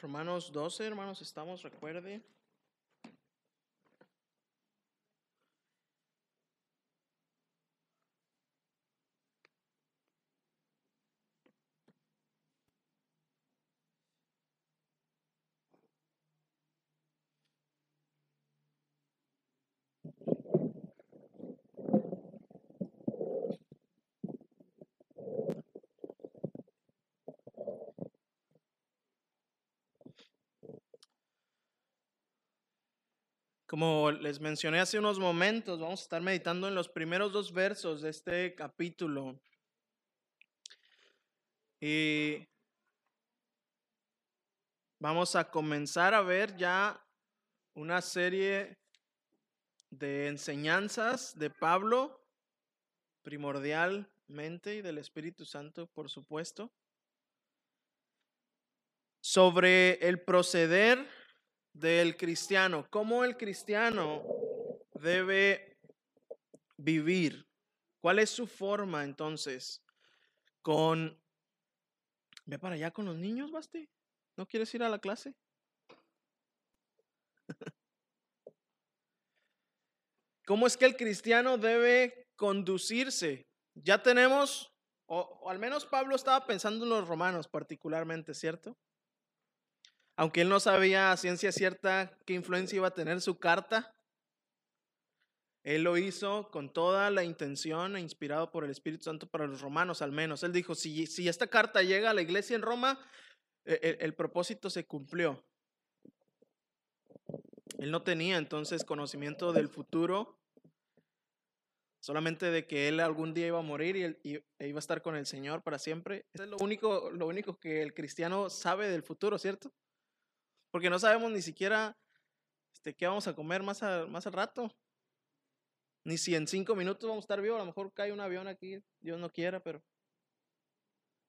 Romanos 12, hermanos, estamos, recuerde. Como les mencioné hace unos momentos, vamos a estar meditando en los primeros dos versos de este capítulo. Y vamos a comenzar a ver ya una serie de enseñanzas de Pablo, primordialmente, y del Espíritu Santo, por supuesto, sobre el proceder del cristiano, cómo el cristiano debe vivir. ¿Cuál es su forma entonces? Con... Ve para allá con los niños, Basti. ¿No quieres ir a la clase? ¿Cómo es que el cristiano debe conducirse? Ya tenemos, o, o, al menos Pablo estaba pensando en los romanos particularmente, ¿cierto? Aunque él no sabía a ciencia cierta qué influencia iba a tener su carta, él lo hizo con toda la intención e inspirado por el Espíritu Santo para los romanos al menos. Él dijo, si, esta carta llega a la iglesia en Roma, el, e, el propósito se cumplió. Él no tenía entonces conocimiento del futuro, solamente de que él algún día iba a morir y, e iba a estar con el Señor para siempre. Es lo único, lo único que el cristiano sabe del futuro, ¿cierto? Porque no sabemos ni siquiera este, qué vamos a comer más, más al rato. Ni si en cinco minutos vamos a estar vivos. A lo mejor cae un avión aquí, Dios no quiera, pero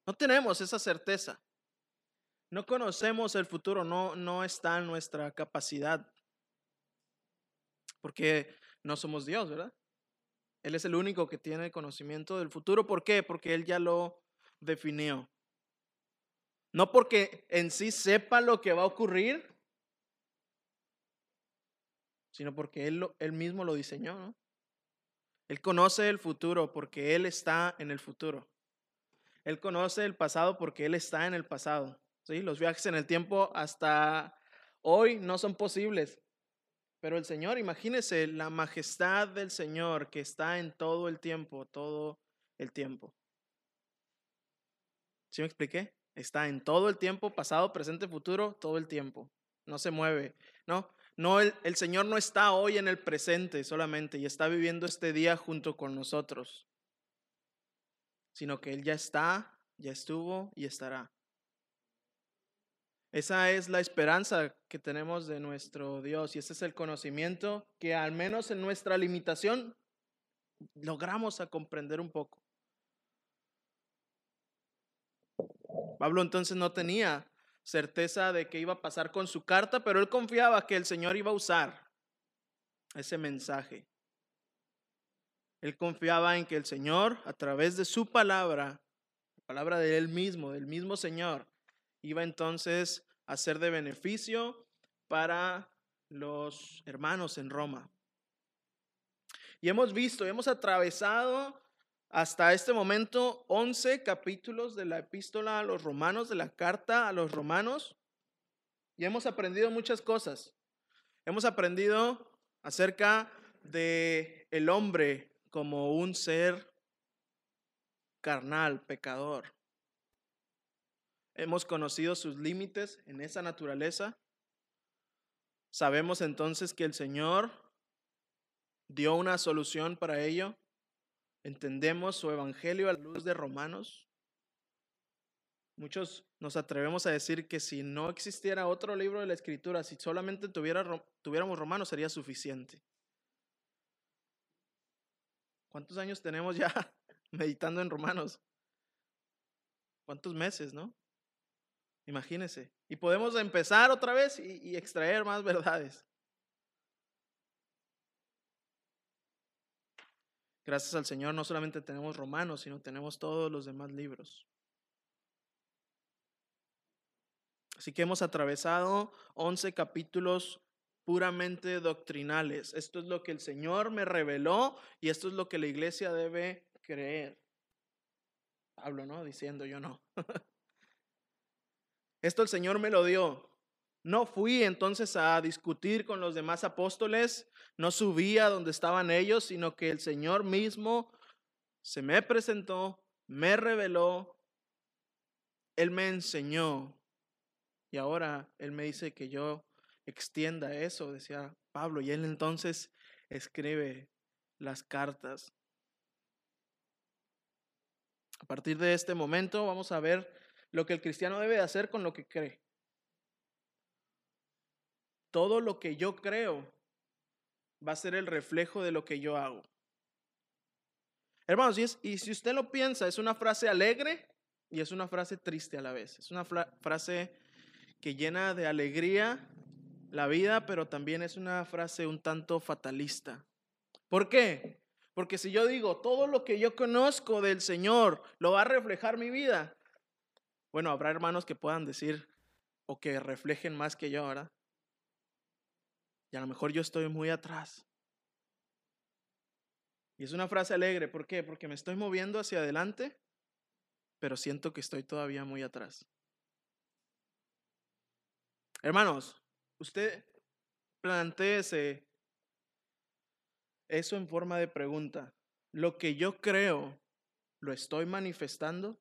no tenemos esa certeza. No conocemos el futuro, no, no está en nuestra capacidad. Porque no somos Dios, ¿verdad? Él es el único que tiene conocimiento del futuro. ¿Por qué? Porque Él ya lo definió. No porque en sí sepa lo que va a ocurrir, sino porque él, él mismo lo diseñó. ¿no? Él conoce el futuro porque Él está en el futuro. Él conoce el pasado porque Él está en el pasado. ¿sí? Los viajes en el tiempo hasta hoy no son posibles. Pero el Señor, imagínese la majestad del Señor que está en todo el tiempo, todo el tiempo. ¿Sí me expliqué? Está en todo el tiempo, pasado, presente, futuro, todo el tiempo. No se mueve. No, no el, Señor no está hoy en el presente solamente y está viviendo este día junto con nosotros, sino que Él ya está, ya estuvo y estará. Esa es la esperanza que tenemos de nuestro Dios y ese es el conocimiento que al menos en nuestra limitación logramos a comprender un poco. Pablo entonces no tenía certeza de qué iba a pasar con su carta, pero él confiaba que el Señor iba a usar ese mensaje. Él confiaba en que el Señor, a través de su palabra, la palabra de él mismo, del mismo Señor, iba entonces a ser de beneficio para los hermanos en Roma. Y hemos visto, hemos atravesado hasta este momento 11 capítulos de la epístola a los romanos, de la carta a los romanos, y hemos aprendido muchas cosas. Hemos aprendido acerca de el hombre como un ser carnal, pecador. Hemos conocido sus límites en esa naturaleza. Sabemos entonces que el Señor dio una solución para ello entendemos su evangelio a la luz de Romanos. Muchos nos atrevemos a decir que si no existiera otro libro de la Escritura, si solamente tuviéramos Romanos, sería suficiente. ¿Cuántos años tenemos ya meditando en Romanos? ¿Cuántos meses, no? Imagínense. Y podemos empezar otra vez y extraer más verdades. Gracias al Señor no solamente tenemos Romanos, sino tenemos todos los demás libros. Así que hemos atravesado 11 capítulos puramente doctrinales. Esto es lo que el Señor me reveló y esto es lo que la iglesia debe creer. Hablo, ¿no? Diciendo yo no. Esto el Señor me lo dio. No fui entonces a discutir con los demás apóstoles, no subí a donde estaban ellos, sino que el Señor mismo se me presentó, me reveló, Él me enseñó y ahora Él me dice que yo extienda eso, decía Pablo, y Él entonces escribe las cartas. A partir de este momento vamos a ver lo que el cristiano debe hacer con lo que cree. Todo lo que yo creo va a ser el reflejo de lo que yo hago. Hermanos, y, si usted lo piensa, es una frase alegre y es una frase triste a la vez. Es una frase que llena de alegría la vida, pero también es una frase un tanto fatalista. ¿Por qué? Porque si yo digo, todo lo que yo conozco del Señor lo va a reflejar mi vida, bueno, habrá hermanos que puedan decir o que reflejen más que yo, ¿verdad? Y a lo mejor yo estoy muy atrás. Y es una frase alegre, ¿por qué? Porque me estoy moviendo hacia adelante, pero siento que estoy todavía muy atrás. Hermanos, usted planteese eso en forma de pregunta. ¿Lo que yo creo lo estoy manifestando?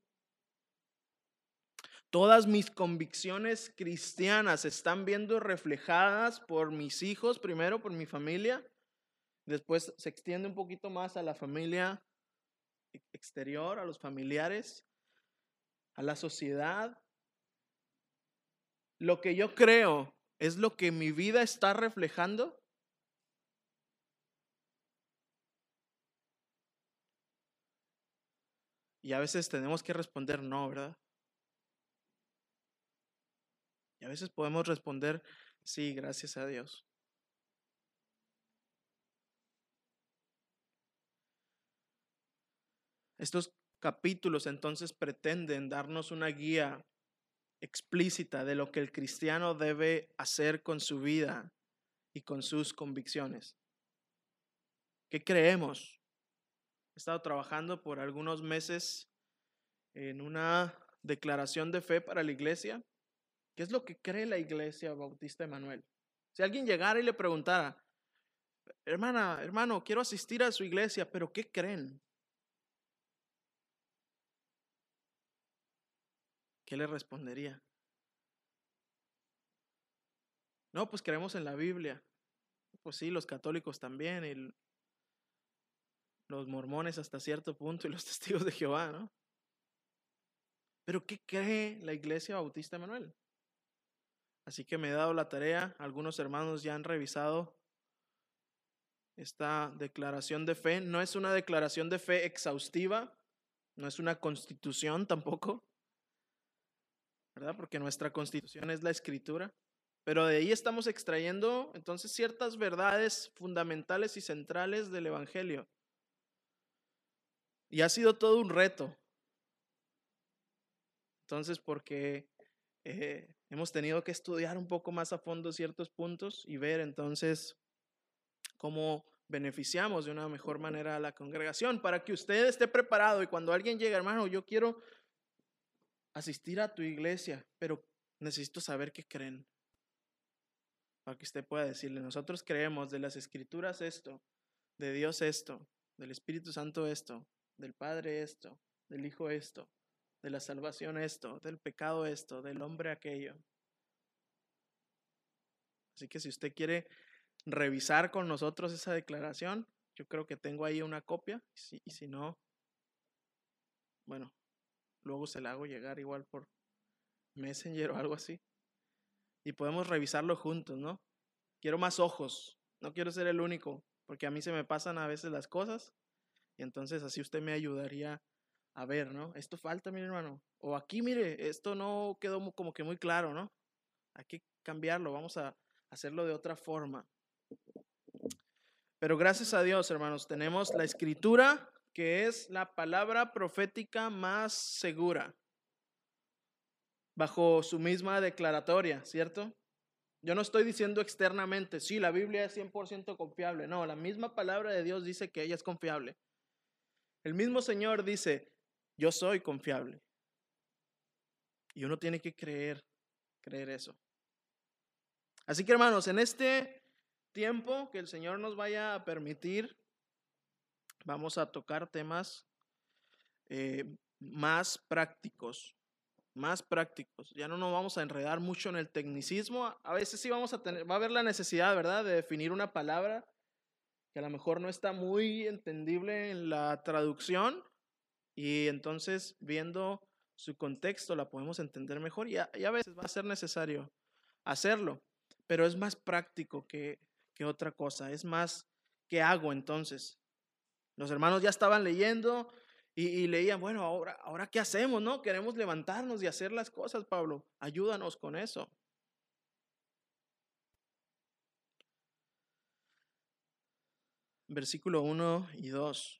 Todas mis convicciones cristianas están viendo reflejadas por mis hijos, primero por mi familia, después se extiende un poquito más a la familia exterior, a los familiares, a la sociedad. Lo que yo creo es lo que mi vida está reflejando. Y a veces tenemos que responder no, ¿verdad? Y a veces podemos responder, sí, gracias a Dios. Estos capítulos entonces pretenden darnos una guía explícita de lo que el cristiano debe hacer con su vida y con sus convicciones. ¿Qué creemos? He estado trabajando por algunos meses en una declaración de fe para la iglesia ¿Qué es lo que cree la iglesia bautista Emanuel? Si alguien llegara y le preguntara, hermana, hermano, quiero asistir a su iglesia, pero ¿qué creen? ¿Qué le respondería? No, pues creemos en la Biblia. Pues sí, los católicos también, y los mormones hasta cierto punto y los testigos de Jehová, ¿no? Pero ¿qué cree la iglesia bautista Emanuel? Así que me he dado la tarea, algunos hermanos ya han revisado esta declaración de fe. No es una declaración de fe exhaustiva, no es una constitución tampoco, ¿verdad? Porque nuestra constitución es la escritura. Pero de ahí estamos extrayendo entonces ciertas verdades fundamentales y centrales del Evangelio. Y ha sido todo un reto. Entonces, porque eh, hemos tenido que estudiar un poco más a fondo ciertos puntos y ver entonces cómo beneficiamos de una mejor manera a la congregación para que usted esté preparado y cuando alguien llegue, hermano, yo quiero asistir a tu iglesia, pero necesito saber qué creen. Para que usted pueda decirle, nosotros creemos de las escrituras esto, de Dios esto, del Espíritu Santo esto, del Padre esto, del Hijo esto de la salvación esto, del pecado esto, del hombre aquello. Así que si usted quiere revisar con nosotros esa declaración, yo creo que tengo ahí una copia y si, no, bueno, luego se la hago llegar igual por Messenger o algo así. Y podemos revisarlo juntos, ¿no? Quiero más ojos, no quiero ser el único, porque a mí se me pasan a veces las cosas y entonces así usted me ayudaría a ver, ¿no? Esto falta, mi hermano. O aquí, mire, esto no quedó como que muy claro, ¿no? Hay que cambiarlo, vamos a hacerlo de otra forma. Pero gracias a Dios, hermanos, tenemos la escritura, que es la palabra profética más segura. bajo su misma declaratoria, ¿cierto? Yo no estoy diciendo externamente, sí, la Biblia es 100% confiable. No, la misma palabra de Dios dice que ella es confiable. El mismo Señor dice, yo soy confiable. Y uno tiene que creer, creer eso. Así que hermanos, en este tiempo que el Señor nos vaya a permitir, vamos a tocar temas eh, más prácticos, más prácticos. Ya no nos vamos a enredar mucho en el tecnicismo. A veces sí vamos a tener, va a haber la necesidad, ¿verdad?, de definir una palabra que a lo mejor no está muy entendible en la traducción y entonces viendo su contexto la podemos entender mejor y a, veces va a ser necesario hacerlo, pero es más práctico que, que otra cosa, es más, ¿qué hago entonces? Los hermanos ya estaban leyendo, y, leían, bueno, ahora, ahora qué hacemos, ¿no? Queremos levantarnos y hacer las cosas, Pablo. Ayúdanos con eso. Versículo 1 y 2.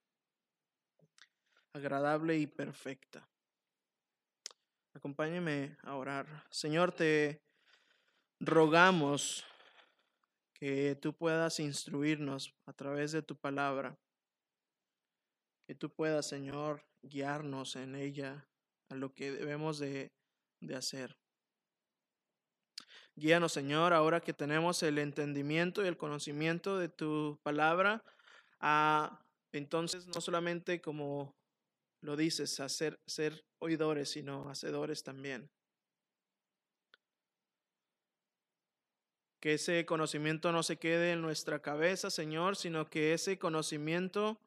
agradable y perfecta. Acompáñeme a orar. Señor, te rogamos que tú puedas instruirnos a través de tu palabra que tú puedas, Señor, guiarnos en ella a lo que debemos de, hacer. Guíanos, Señor, ahora que tenemos el entendimiento y el conocimiento de tu palabra, a entonces no solamente como lo dices, hacer, ser oidores, sino hacedores también. Que ese conocimiento no se quede en nuestra cabeza, Señor, sino que ese conocimiento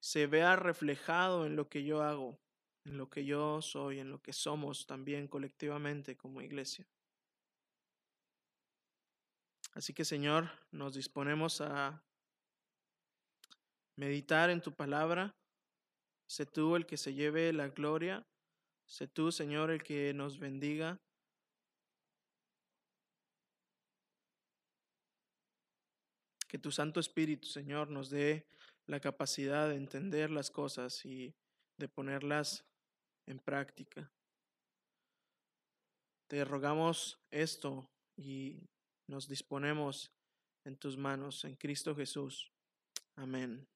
se vea reflejado en lo que yo hago, en lo que yo soy, en lo que somos también colectivamente como iglesia. Así que Señor, nos disponemos a meditar en tu palabra. Sé tú el que se lleve la gloria. Sé tú, Señor, el que nos bendiga. Que tu Santo Espíritu, Señor, nos dé la capacidad de entender las cosas y de ponerlas en práctica. Te rogamos esto y nos disponemos en tus manos, en Cristo Jesús. Amén.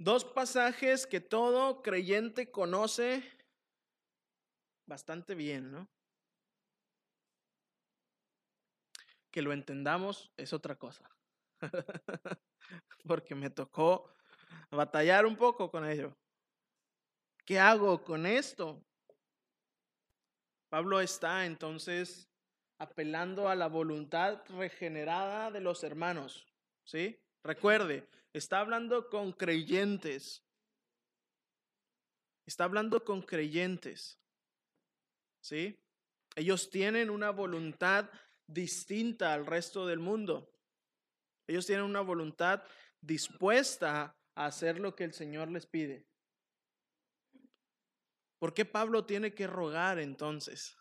Dos pasajes que todo creyente conoce bastante bien, ¿no? Que lo entendamos es otra cosa. porque me tocó batallar un poco con ello. ¿Qué hago con esto? Pablo está entonces apelando a la voluntad regenerada de los hermanos, ¿sí? Recuerde, está hablando con creyentes. Está hablando con creyentes. ¿Sí? Ellos tienen una voluntad distinta al resto del mundo. Ellos tienen una voluntad dispuesta a hacer lo que el Señor les pide. ¿Por qué Pablo tiene que rogar entonces?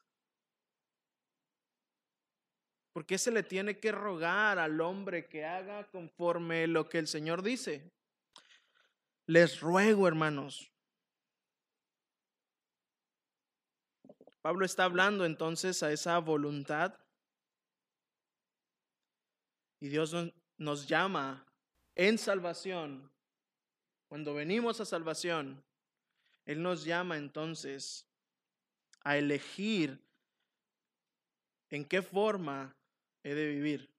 ¿Por qué se le tiene que rogar al hombre que haga conforme lo que el Señor dice? Les ruego, hermanos. Pablo está hablando entonces a esa voluntad. Y Dios nos llama en salvación, cuando venimos a salvación, Él nos llama entonces a elegir en qué forma de vivir.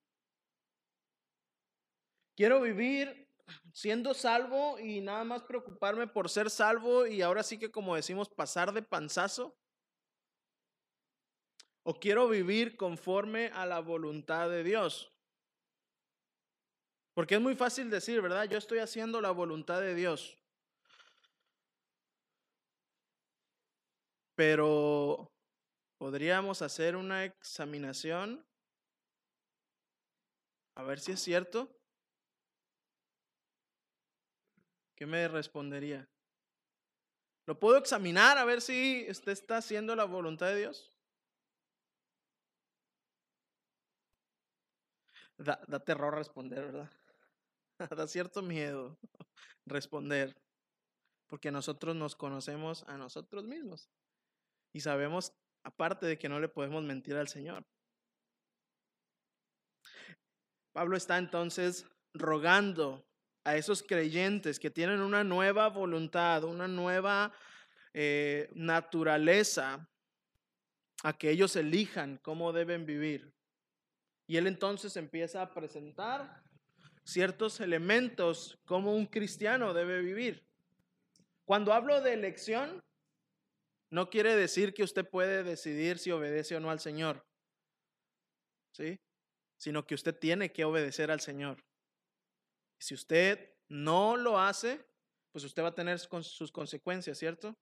Quiero vivir siendo salvo y nada más preocuparme por ser salvo y ahora sí que como decimos pasar de panzazo. O quiero vivir conforme a la voluntad de Dios. Porque es muy fácil decir, ¿verdad? Yo estoy haciendo la voluntad de Dios. pero podríamos hacer una examinación a ver si es cierto. ¿Qué me respondería? ¿Lo puedo examinar a ver si usted está haciendo la voluntad de Dios? Da, terror responder, ¿verdad? da cierto miedo responder, porque nosotros nos conocemos a nosotros mismos y sabemos, aparte de que no le podemos mentir al Señor. Pablo está entonces rogando a esos creyentes que tienen una nueva voluntad, una nueva eh, naturaleza, a que ellos elijan cómo deben vivir. Y él entonces empieza a presentar ciertos elementos como un cristiano debe vivir. Cuando hablo de elección, no quiere decir que usted puede decidir si obedece o no al Señor. ¿Sí? Sino que usted tiene que obedecer al Señor. Si usted no lo hace, pues usted va a tener sus consecuencias, ¿cierto?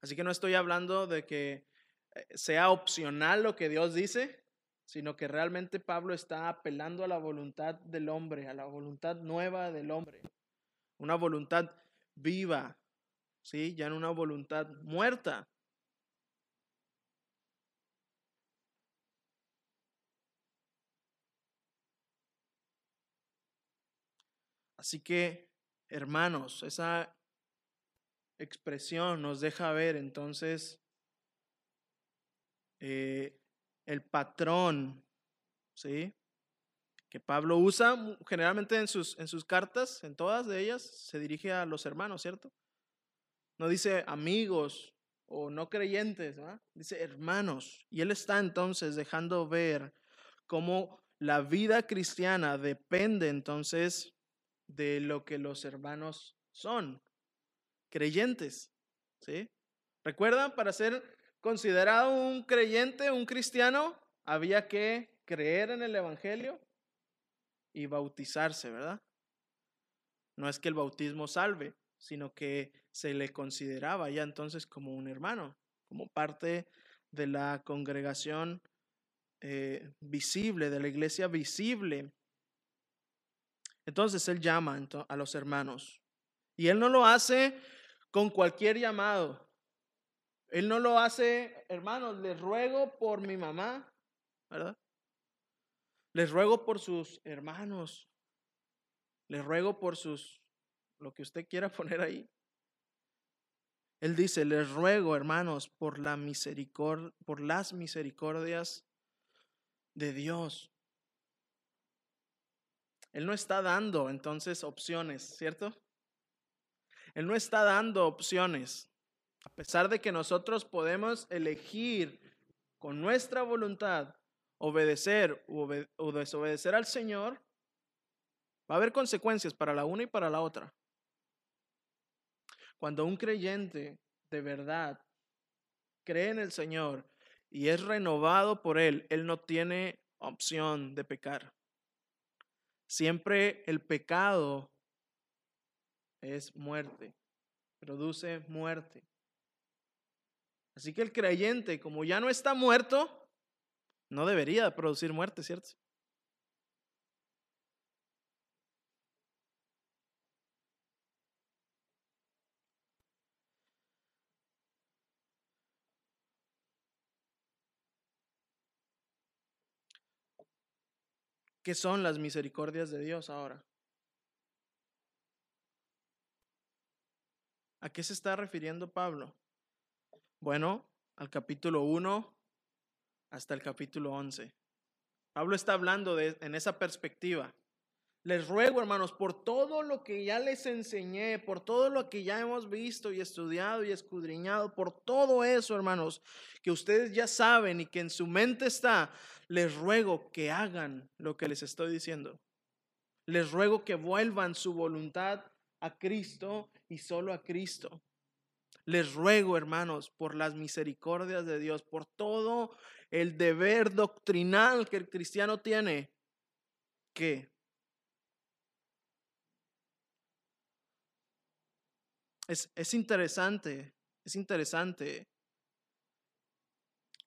Así que no estoy hablando de que eh, sea opcional lo que Dios dice, sino que realmente Pablo está apelando a la voluntad del hombre, a la voluntad nueva del hombre, una voluntad viva, ¿sí? Ya en una voluntad muerta. Así que, hermanos, esa expresión nos deja ver entonces eh, el patrón, ¿sí? Que Pablo usa generalmente en sus, en sus cartas, en todas de ellas, se dirige a los hermanos, ¿cierto? No dice amigos o no creyentes, dice hermanos. Y él está entonces dejando ver cómo la vida cristiana depende entonces de lo que los hermanos son, creyentes. ¿Sí? ¿Recuerdan? Para ser considerado un creyente, un cristiano, había que creer en el Evangelio y bautizarse, ¿verdad? No es que el bautismo salve, sino que se le consideraba ya entonces como un hermano, como parte de la congregación eh, visible, de la iglesia visible entonces Él llama a los hermanos. Y Él no lo hace con cualquier llamado. Él no lo hace, hermanos, les ruego por mi mamá, ¿verdad? Les ruego por sus hermanos. Les ruego por sus, lo que usted quiera poner ahí. Él dice, les ruego, hermanos, por la misericordia, por las misericordias de Dios. Él no está dando entonces opciones, ¿cierto? Él no está dando opciones. A pesar de que nosotros podemos elegir con nuestra voluntad obedecer o desobedecer al Señor, va a haber consecuencias para la una y para la otra. Cuando un creyente de verdad cree en el Señor y es renovado por Él, Él no tiene opción de pecar. Siempre el pecado es muerte, produce muerte. Así que el creyente, como ya no está muerto, no debería producir muerte, ¿cierto? ¿Qué son las misericordias de Dios ahora? ¿A qué se está refiriendo Pablo? Bueno, al capítulo 1 hasta el capítulo 11. Pablo está hablando de, en esa perspectiva. Les ruego, hermanos, por todo lo que ya les enseñé, por todo lo que ya hemos visto y estudiado y escudriñado, por todo eso, hermanos, que ustedes ya saben y que en su mente está, les ruego que hagan lo que les estoy diciendo. Les ruego que vuelvan su voluntad a Cristo y solo a Cristo. Les ruego, hermanos, por las misericordias de Dios, por todo el deber doctrinal que el cristiano tiene, que es, es interesante Es interesante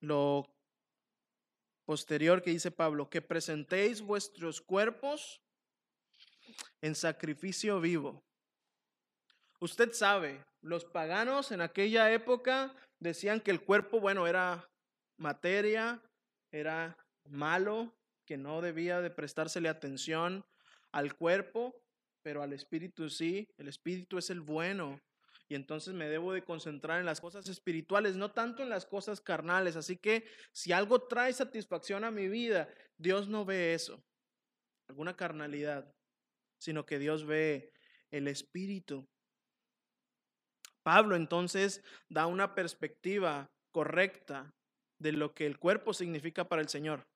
lo posterior que dice Pablo, que presentéis vuestros cuerpos en sacrificio vivo. Usted sabe, los paganos en aquella época decían que el cuerpo, bueno, era materia, era malo, que no debía de prestársele atención al cuerpo, pero al espíritu sí, el espíritu es el bueno. Y entonces me debo de concentrar en las cosas espirituales, no tanto en las cosas carnales. Así que si algo trae satisfacción a mi vida, Dios no ve eso, alguna carnalidad, sino que Dios ve el espíritu. Pablo entonces da una perspectiva correcta de lo que el cuerpo significa para el Señor.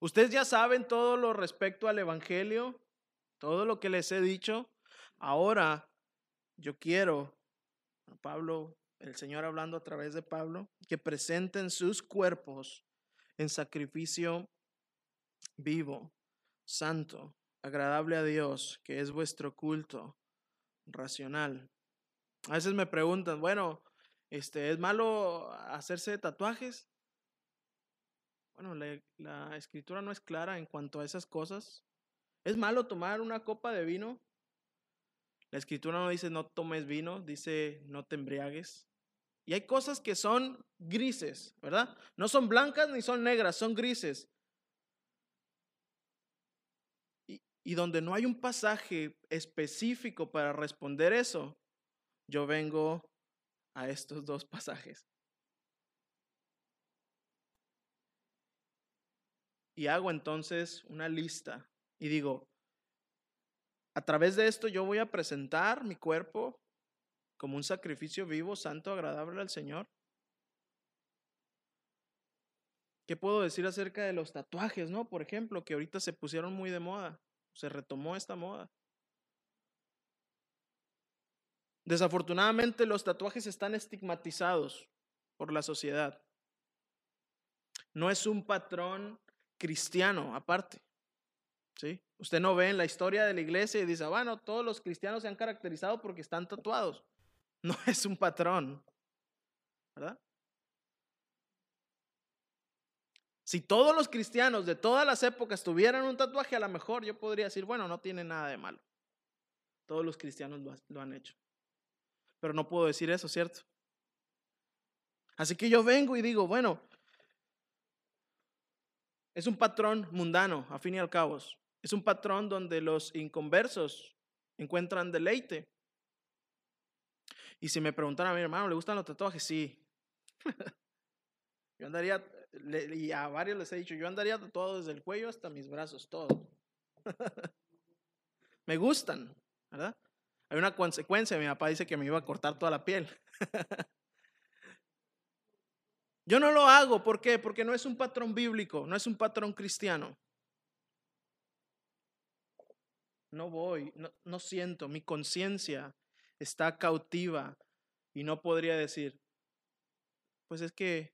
Ustedes ya saben todo lo respecto al Evangelio, todo lo que les he dicho. Ahora yo quiero, Pablo, el Señor hablando a través de Pablo, que presenten sus cuerpos en sacrificio vivo, santo, agradable a Dios, que es vuestro culto racional. A veces me preguntan, bueno, este, ¿es malo hacerse tatuajes? Bueno, la, escritura no es clara en cuanto a esas cosas. ¿Es malo tomar una copa de vino? La escritura no dice no tomes vino, dice no te embriagues. Y hay cosas que son grises, ¿verdad? No son blancas ni son negras, son grises. Y, donde no hay un pasaje específico para responder eso, yo vengo a estos dos pasajes. y hago entonces una lista y digo, a través de esto yo voy a presentar mi cuerpo como un sacrificio vivo, santo, agradable al Señor. ¿Qué puedo decir acerca de los tatuajes, no? Por ejemplo, que ahorita se pusieron muy de moda, se retomó esta moda. Desafortunadamente los tatuajes están estigmatizados por la sociedad. No es un patrón cristiano aparte. ¿Sí? Usted no ve en la historia de la iglesia y dice, bueno, todos los cristianos se han caracterizado porque están tatuados. No es un patrón. ¿Verdad? Si todos los cristianos de todas las épocas tuvieran un tatuaje, a lo mejor yo podría decir, bueno, no tiene nada de malo. Todos los cristianos lo han hecho. Pero no puedo decir eso, ¿cierto? Así que yo vengo y digo, bueno, es un patrón mundano, a fin y al cabo. Es un patrón donde los inconversos encuentran deleite. Y si me preguntaran a mi hermano, ¿le gustan los tatuajes? Sí. yo andaría, y a varios les he dicho, yo andaría tatuado desde el cuello hasta mis brazos, todo. me gustan, ¿verdad? Hay una consecuencia, mi papá dice que me iba a cortar toda la piel. Yo no lo hago, ¿por qué? Porque no es un patrón bíblico, no es un patrón cristiano. No voy, no, siento, mi conciencia está cautiva y no podría decir, pues es que,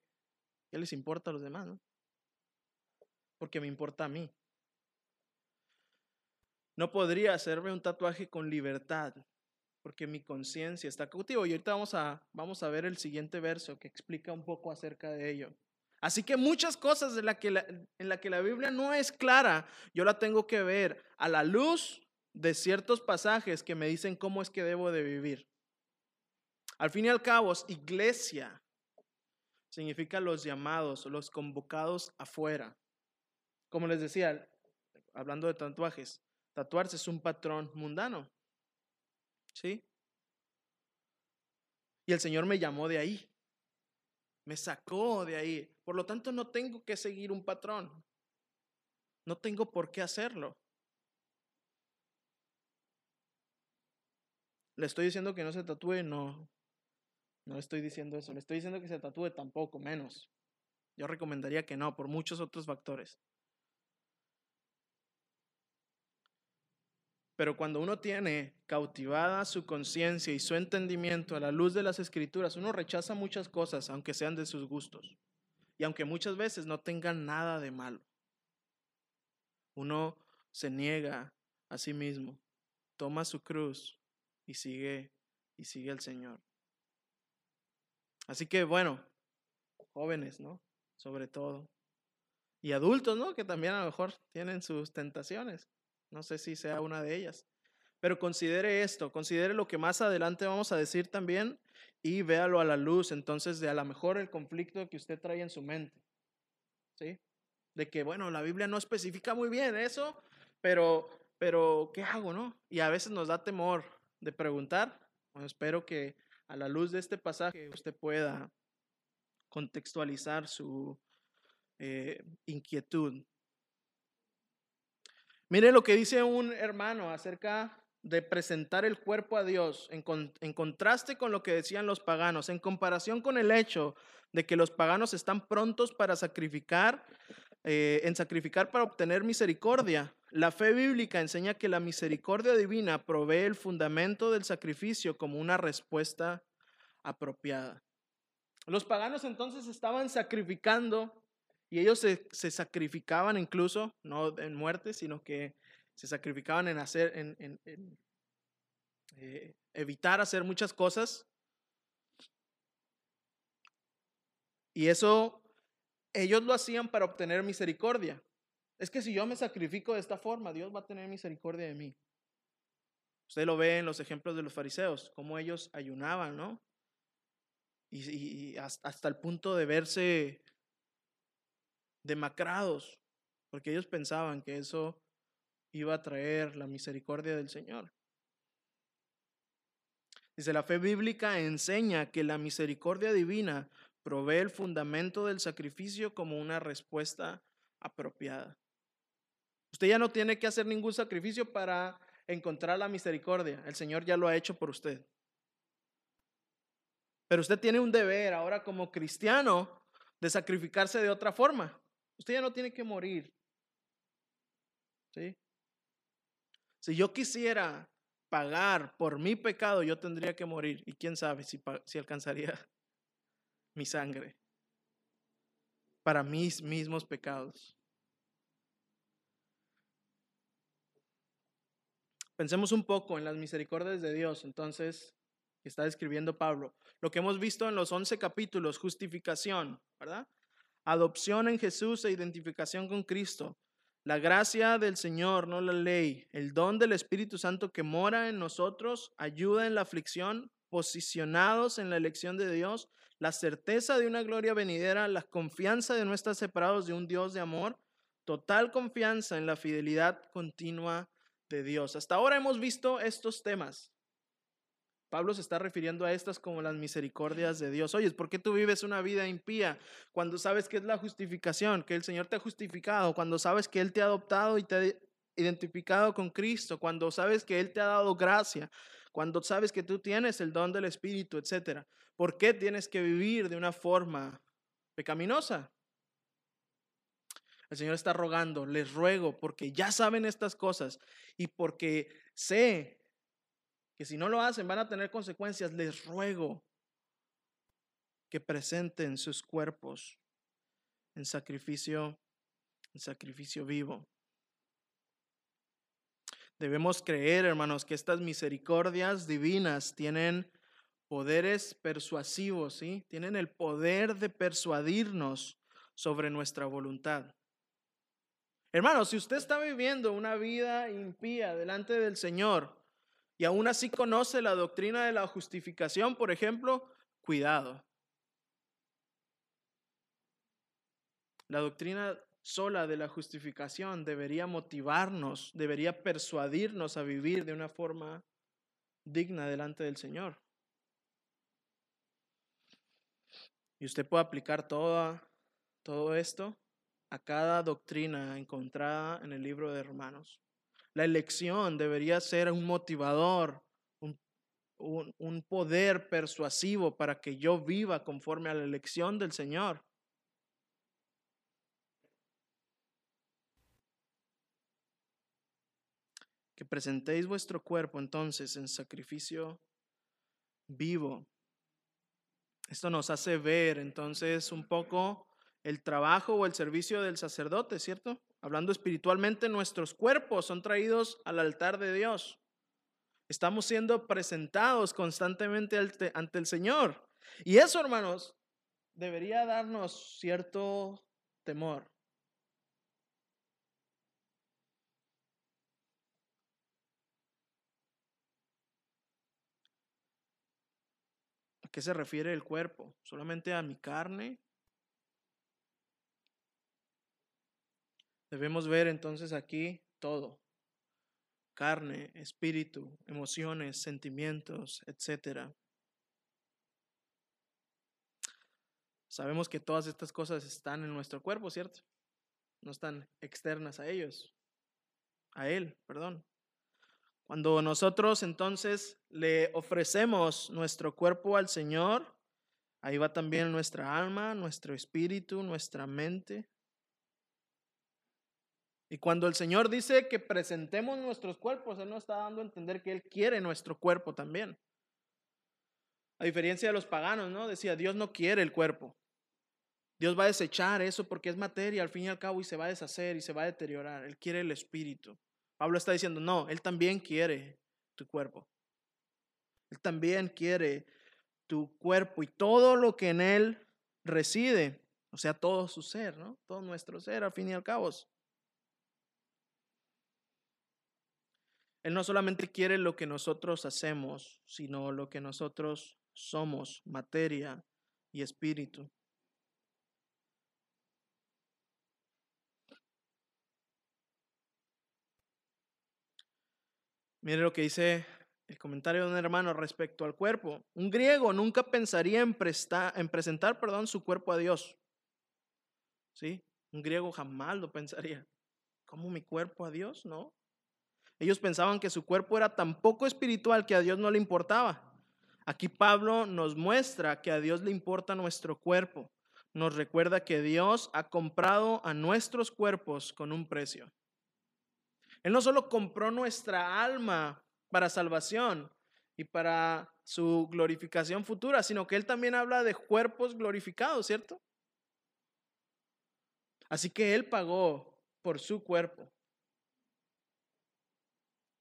¿qué les importa a los demás? No? Porque me importa a mí. No podría hacerme un tatuaje con libertad porque mi conciencia está cautiva. Y ahorita vamos a, vamos a ver el siguiente verso que explica un poco acerca de ello. Así que muchas cosas de la que en la que la Biblia no es clara, yo la tengo que ver a la luz de ciertos pasajes que me dicen cómo es que debo de vivir. Al fin y al cabo, iglesia significa los llamados, los convocados afuera. Como les decía, hablando de tatuajes, tatuarse es un patrón mundano. ¿Sí? Y el Señor me llamó de ahí. Me sacó de ahí. Por lo tanto, no tengo que seguir un patrón. No tengo por qué hacerlo. Le estoy diciendo que no se tatúe, no. No estoy diciendo eso. Le estoy diciendo que se tatúe tampoco, menos. Yo recomendaría que no, por muchos otros factores. Pero cuando uno tiene cautivada su conciencia y su entendimiento a la luz de las escrituras, uno rechaza muchas cosas, aunque sean de sus gustos. Y aunque muchas veces no tengan nada de malo. Uno se niega a sí mismo, toma su cruz y sigue y sigue al Señor. Así que bueno, jóvenes, ¿no? Sobre todo. Y adultos, ¿no? Que también a lo mejor tienen sus tentaciones. No sé si sea una de ellas. Pero considere esto, considere lo que más adelante vamos a decir también y véalo a la luz entonces de a lo mejor el conflicto que usted trae en su mente. ¿Sí? De que, bueno, la Biblia no especifica muy bien eso, pero, pero ¿qué hago, no? Y a veces nos da temor de preguntar. Bueno, espero que a la luz de este pasaje usted pueda contextualizar su eh, inquietud. Mire lo que dice un hermano acerca de presentar el cuerpo a Dios en, contraste con lo que decían los paganos, en comparación con el hecho de que los paganos están prontos para sacrificar, eh, en sacrificar para obtener misericordia. La fe bíblica enseña que la misericordia divina provee el fundamento del sacrificio como una respuesta apropiada. Los paganos entonces estaban sacrificando y ellos se, se sacrificaban incluso, no en muerte, sino que se sacrificaban en hacer, en, eh, evitar hacer muchas cosas. Y eso ellos lo hacían para obtener misericordia. Es que si yo me sacrifico de esta forma, Dios va a tener misericordia de mí. Usted lo ve en los ejemplos de los fariseos, cómo ellos ayunaban, ¿no? Y, y hasta el punto de verse demacrados, porque ellos pensaban que eso iba a traer la misericordia del Señor. Dice, la fe bíblica enseña que la misericordia divina provee el fundamento del sacrificio como una respuesta apropiada. Usted ya no tiene que hacer ningún sacrificio para encontrar la misericordia. El Señor ya lo ha hecho por usted. Pero usted tiene un deber ahora como cristiano de sacrificarse de otra forma. Usted ya no tiene que morir. ¿Sí? Si yo quisiera pagar por mi pecado, yo tendría que morir. Y quién sabe si, si alcanzaría mi sangre para mis mismos pecados. Pensemos un poco en las misericordias de Dios, entonces, que está describiendo Pablo. Lo que hemos visto en los 11 capítulos, justificación, ¿verdad? Adopción en Jesús e identificación con Cristo. La gracia del Señor, no la ley, el don del Espíritu Santo que mora en nosotros, ayuda en la aflicción, posicionados en la elección de Dios, la certeza de una gloria venidera, la confianza de no estar separados de un Dios de amor, total confianza en la fidelidad continua de Dios. Hasta ahora hemos visto estos temas. Pablo se está refiriendo a estas como las misericordias de Dios. Oye, ¿por qué tú vives una vida impía cuando sabes que es la justificación, que el Señor te ha justificado, cuando sabes que Él te ha adoptado y te ha identificado con Cristo, cuando sabes que Él te ha dado gracia, cuando sabes que tú tienes el don del Espíritu, etcétera? ¿Por qué tienes que vivir de una forma pecaminosa? El Señor está rogando, les ruego, porque ya saben estas cosas y porque sé que si no lo hacen van a tener consecuencias, les ruego que presenten sus cuerpos en sacrificio, en sacrificio vivo. Debemos creer, hermanos, que estas misericordias divinas tienen poderes persuasivos, ¿sí? Tienen el poder de persuadirnos sobre nuestra voluntad. Hermanos, si usted está viviendo una vida impía delante del Señor, y aún así conoce la doctrina de la justificación, por ejemplo, cuidado. La doctrina sola de la justificación debería motivarnos, debería persuadirnos a vivir de una forma digna delante del Señor. Y usted puede aplicar toda, todo esto a cada doctrina encontrada en el libro de Romanos. La elección debería ser un motivador, un, poder persuasivo para que yo viva conforme a la elección del Señor. Que presentéis vuestro cuerpo entonces en sacrificio vivo. Esto nos hace ver entonces un poco el trabajo o el servicio del sacerdote, ¿cierto? Hablando espiritualmente, nuestros cuerpos son traídos al altar de Dios. Estamos siendo presentados constantemente ante el Señor. Y eso, hermanos, debería darnos cierto temor. ¿A qué se refiere el cuerpo? ¿Solamente a mi carne? Debemos ver entonces aquí todo carne, espíritu, emociones, sentimientos, etc. Sabemos que todas estas cosas están en nuestro cuerpo, ¿cierto? No están externas a ellos, a Él, perdón. Cuando nosotros entonces le ofrecemos nuestro cuerpo al Señor, ahí va también nuestra alma, nuestro espíritu, nuestra mente. Y cuando el Señor dice que presentemos nuestros cuerpos, Él nos está dando a entender que Él quiere nuestro cuerpo también. A diferencia de los paganos, ¿no? Decía, Dios no quiere el cuerpo. Dios va a desechar eso porque es materia al fin y al cabo y se va a deshacer y se va a deteriorar. Él quiere el espíritu. Pablo está diciendo, no, Él también quiere tu cuerpo. Él también quiere tu cuerpo y todo lo que en Él reside. O sea, todo su ser, ¿no? Todo nuestro ser al fin y al cabo. Él no solamente quiere lo que nosotros hacemos, sino lo que nosotros somos, materia y espíritu. Mire lo que dice el comentario de un hermano respecto al cuerpo. Un griego nunca pensaría en, en presentar perdón, su cuerpo a Dios. ¿Sí? Un griego jamás lo pensaría. ¿Cómo mi cuerpo a Dios? No. Ellos pensaban que su cuerpo era tan poco espiritual que a Dios no le importaba. Aquí Pablo nos muestra que a Dios le importa nuestro cuerpo. Nos recuerda que Dios ha comprado a nuestros cuerpos con un precio. Él no solo compró nuestra alma para salvación y para su glorificación futura, sino que Él también habla de cuerpos glorificados, ¿cierto? Así que Él pagó por su cuerpo.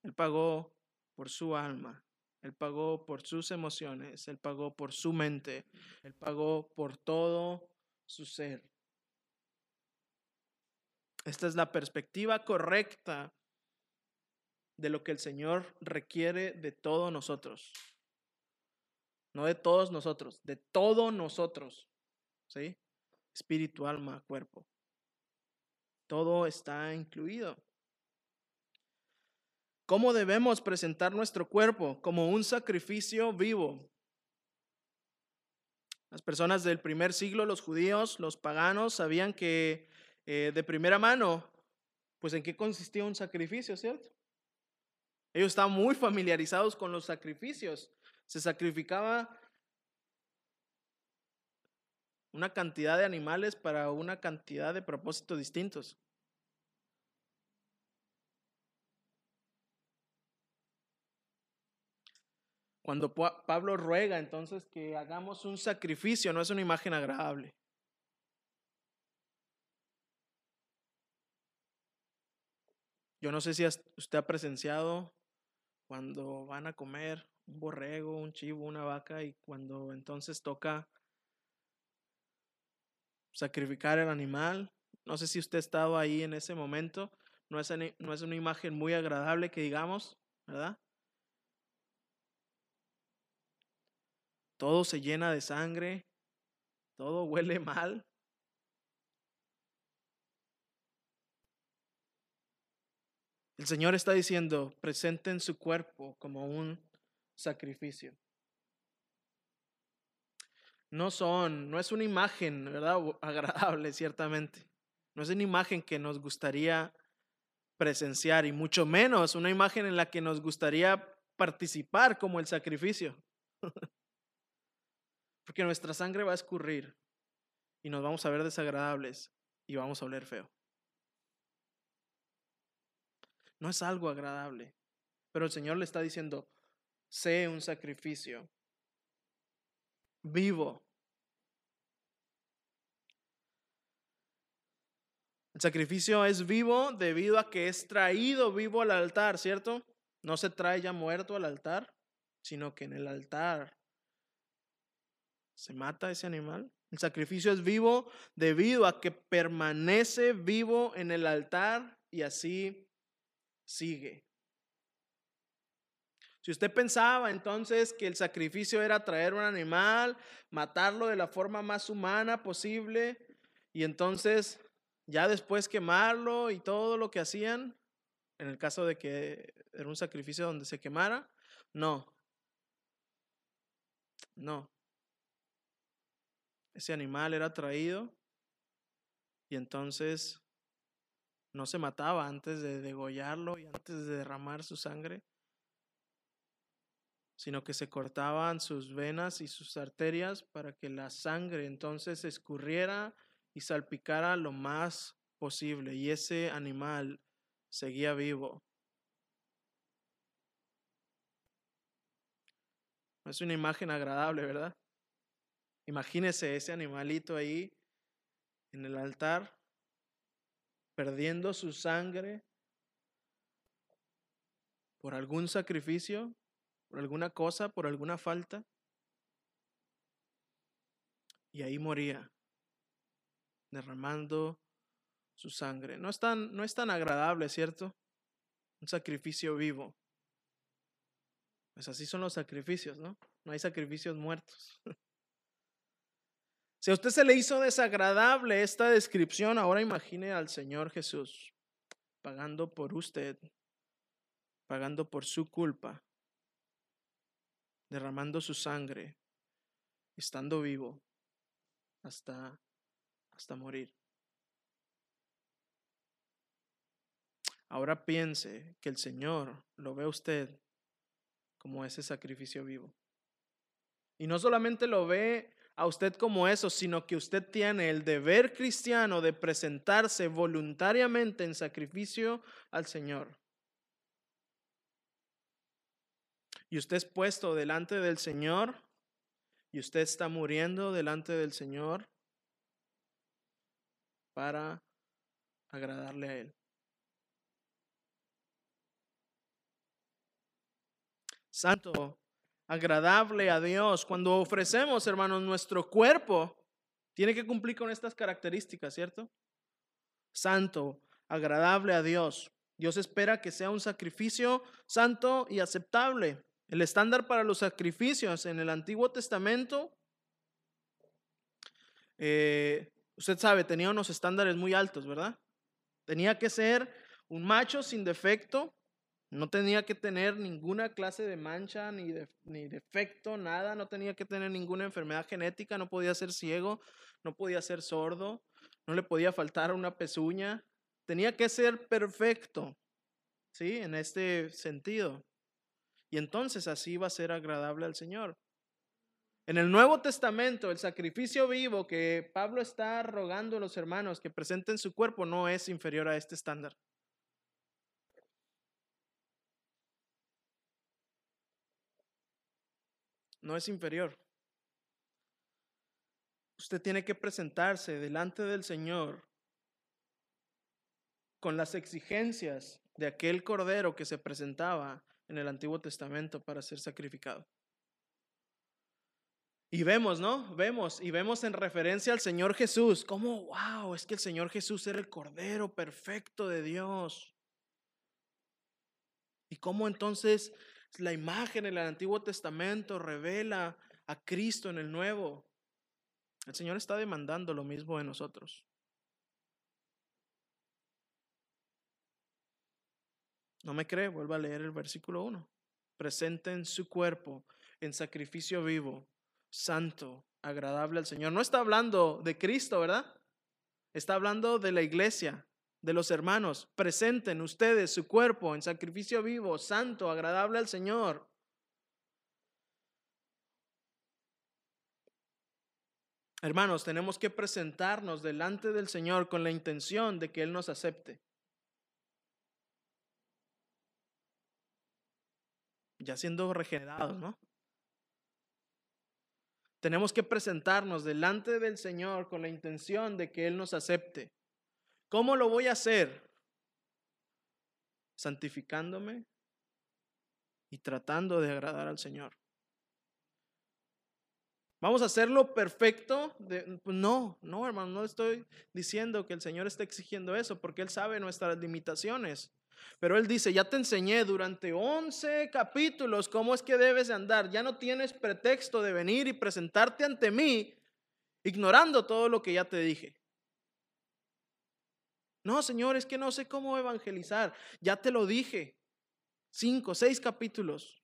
Él pagó por su alma, Él pagó por sus emociones, Él pagó por su mente, Él pagó por todo su ser. Esta es la perspectiva correcta de lo que el Señor requiere de todos nosotros. No de todos nosotros, de todos nosotros. ¿Sí? Espíritu, alma, cuerpo. Todo está incluido. ¿Cómo debemos presentar nuestro cuerpo? Como un sacrificio vivo. Las personas del primer siglo, los judíos, los paganos, sabían que eh, de primera mano, pues en qué consistía un sacrificio, ¿cierto? Ellos estaban muy familiarizados con los sacrificios. Se sacrificaba una cantidad de animales para una cantidad de propósitos distintos. Cuando Pablo ruega entonces que hagamos un sacrificio, no es una imagen agradable. Yo no sé si usted ha presenciado cuando van a comer un borrego, un chivo, una vaca y cuando entonces toca sacrificar el animal. No sé si usted ha estado ahí en ese momento. No es, no es una imagen muy agradable que digamos, ¿verdad? todo se llena de sangre, todo huele mal. El Señor está diciendo, presenten su cuerpo como un sacrificio. No son, no es una imagen, ¿verdad? Agradable, ciertamente. No es una imagen que nos gustaría presenciar y mucho menos una imagen en la que nos gustaría participar como el sacrificio. Porque nuestra sangre va a escurrir y nos vamos a ver desagradables y vamos a oler feo. No es algo agradable, pero el Señor le está diciendo, sé un sacrificio vivo. El sacrificio es vivo debido a que es traído vivo al altar, ¿cierto? No se trae ya muerto al altar, sino que en el altar se mata ese animal. El sacrificio es vivo debido a que permanece vivo en el altar y así sigue. Si usted pensaba entonces que el sacrificio era traer un animal, matarlo de la forma más humana posible y entonces ya después quemarlo y todo lo que hacían, en el caso de que era un sacrificio donde se quemara, no. No. Ese animal era traído y entonces no se mataba antes de degollarlo y antes de derramar su sangre, sino que se cortaban sus venas y sus arterias para que la sangre entonces escurriera y salpicara lo más posible y ese animal seguía vivo. Es una imagen agradable, ¿verdad? Imagínese ese animalito ahí en el altar, perdiendo su sangre por algún sacrificio, por alguna cosa, por alguna falta. Y ahí moría, derramando su sangre. No es tan, no es tan agradable, ¿cierto? Un sacrificio vivo. Pues así son los sacrificios, ¿no? No hay sacrificios muertos. Si a usted se le hizo desagradable esta descripción, ahora imagine al Señor Jesús pagando por usted, pagando por su culpa, derramando su sangre, estando vivo hasta, hasta morir. Ahora piense que el Señor lo ve a usted como ese sacrificio vivo. Y no solamente lo ve a usted como eso, sino que usted tiene el deber cristiano de presentarse voluntariamente en sacrificio al Señor. Y usted es puesto delante del Señor y usted está muriendo delante del Señor para agradarle a Él. Santo agradable a Dios. Cuando ofrecemos, hermanos, nuestro cuerpo, tiene que cumplir con estas características, ¿cierto? Santo, agradable a Dios. Dios espera que sea un sacrificio santo y aceptable. El estándar para los sacrificios en el Antiguo Testamento, eh, usted sabe, tenía unos estándares muy altos, ¿verdad? Tenía que ser un macho sin defecto, no tenía que tener ninguna clase de mancha, ni, de, ni defecto, nada. No tenía que tener ninguna enfermedad genética. No podía ser ciego, no podía ser sordo, no le podía faltar una pezuña. Tenía que ser perfecto, ¿sí? En este sentido. Y entonces así va a ser agradable al Señor. En el Nuevo Testamento, el sacrificio vivo que Pablo está rogando a los hermanos que presenten su cuerpo no es inferior a este estándar. No es inferior. Usted tiene que presentarse delante del Señor con las exigencias de aquel cordero que se presentaba en el Antiguo Testamento para ser sacrificado. Y vemos, ¿no? Vemos y vemos en referencia al Señor Jesús, como, wow, es que el Señor Jesús era el cordero perfecto de Dios. Y cómo entonces la imagen en el Antiguo Testamento revela a Cristo en el Nuevo. El Señor está demandando lo mismo de nosotros. ¿No me cree? Vuelva a leer el versículo 1. Presenten su cuerpo en sacrificio vivo, santo, agradable al Señor. No está hablando de Cristo, ¿verdad? Está hablando de la iglesia de los hermanos, presenten ustedes su cuerpo en sacrificio vivo, santo, agradable al Señor. Hermanos, tenemos que presentarnos delante del Señor con la intención de que Él nos acepte. Ya siendo regenerados, ¿no? Tenemos que presentarnos delante del Señor con la intención de que Él nos acepte. ¿Cómo lo voy a hacer? Santificándome, y tratando de agradar al Señor. ¿Vamos a hacerlo perfecto? Pues no, no, hermano, no estoy diciendo que el Señor esté exigiendo eso, porque Él sabe nuestras limitaciones. Pero Él dice, ya te enseñé durante 11 capítulos cómo es que debes de andar. Ya no tienes pretexto de venir y presentarte ante mí ignorando todo lo que ya te dije. No, Señor, es que no sé cómo evangelizar. Ya te lo dije. Cinco, seis capítulos.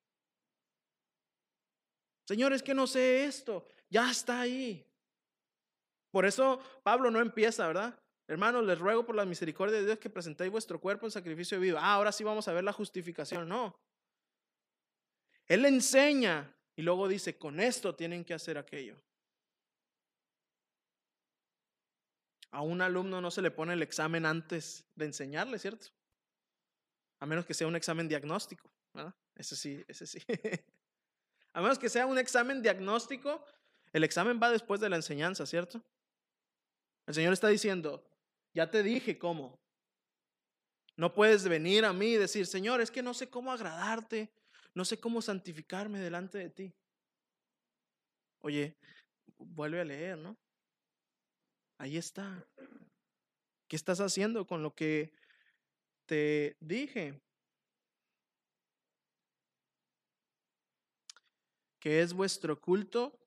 Señor, es que no sé esto. Ya está ahí. Por eso Pablo no empieza, ¿verdad? Hermanos, les ruego por la misericordia de Dios que presentéis vuestro cuerpo en sacrificio vivo. Ah, ahora sí vamos a ver la justificación. No. Él enseña y luego dice, con esto tienen que hacer aquello. A un alumno no se le pone el examen antes de enseñarle, ¿cierto? A menos que sea un examen diagnóstico, ¿verdad? Ese sí, ese sí. A menos que sea un examen diagnóstico, el examen va después de la enseñanza, ¿cierto? El Señor está diciendo, ya te dije cómo. No puedes venir a mí y decir, Señor, es que no sé cómo agradarte, no sé cómo santificarme delante de ti. Oye, vuelve a leer, ¿no? Ahí está. ¿Qué estás haciendo con lo que te dije? Que es vuestro culto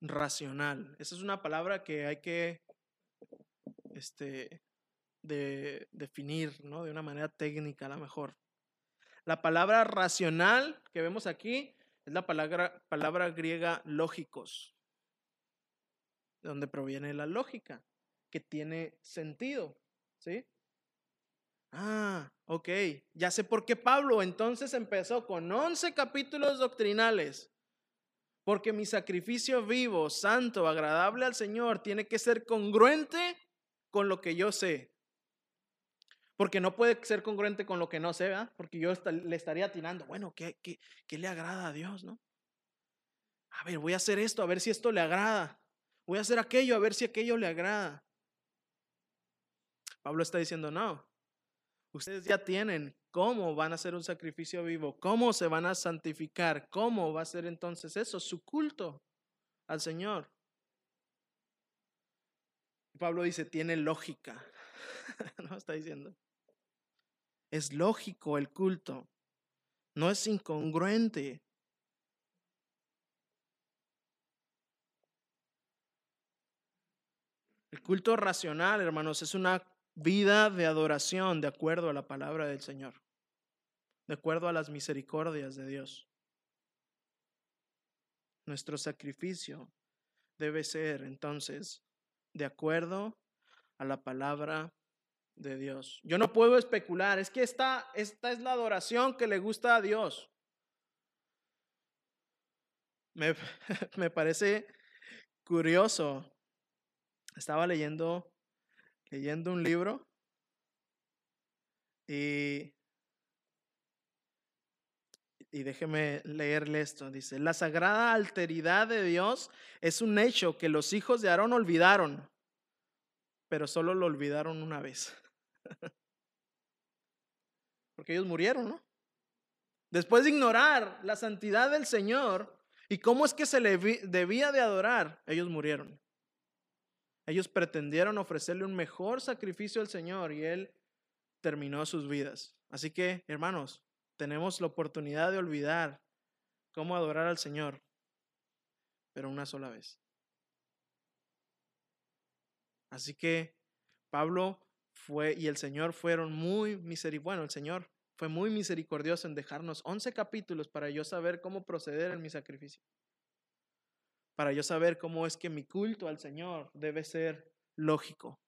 racional. Esa es una palabra que hay que este, de, definir ¿no? de una manera técnica a lo mejor. La palabra racional que vemos aquí es la palabra, palabra griega lógicos de donde proviene la lógica, que tiene sentido, ¿sí? Ah, ok, ya sé por qué Pablo entonces empezó con 11 capítulos doctrinales, porque mi sacrificio vivo, santo, agradable al Señor, tiene que ser congruente con lo que yo sé. Porque no puede ser congruente con lo que no sé, ¿verdad? Porque yo le estaría atinando, bueno, ¿qué, qué, ¿qué le agrada a Dios, no? A ver, voy a hacer esto, a ver si esto le agrada. Voy a hacer aquello a ver si aquello le agrada. Pablo está diciendo, no, ustedes ya tienen cómo van a hacer un sacrificio vivo, cómo se van a santificar, cómo va a ser entonces eso, su culto al Señor. Pablo dice, tiene lógica. no está diciendo. Es lógico el culto. No es incongruente. Culto racional, hermanos, es una vida de adoración de acuerdo a la palabra del Señor, de acuerdo a las misericordias de Dios. Nuestro sacrificio debe ser entonces de acuerdo a la palabra de Dios. Yo no puedo especular, es que esta, esta es la adoración que le gusta a Dios. Me, me parece curioso estaba leyendo, leyendo un libro y, y déjeme leerle esto. Dice, la sagrada alteridad de Dios es un hecho que los hijos de Aarón olvidaron, pero solo lo olvidaron una vez. Porque ellos murieron, ¿no? Después de ignorar la santidad del Señor y cómo es que se le debía de adorar, ellos murieron. Ellos pretendieron ofrecerle un mejor sacrificio al Señor y Él terminó sus vidas. Así que, hermanos, tenemos la oportunidad de olvidar cómo adorar al Señor, pero una sola vez. Así que Pablo fue y el Señor fueron muy misericordiosos. Bueno, el Señor fue muy misericordioso en dejarnos 11 capítulos para yo saber cómo proceder en mi sacrificio para yo saber cómo es que mi culto al Señor debe ser lógico,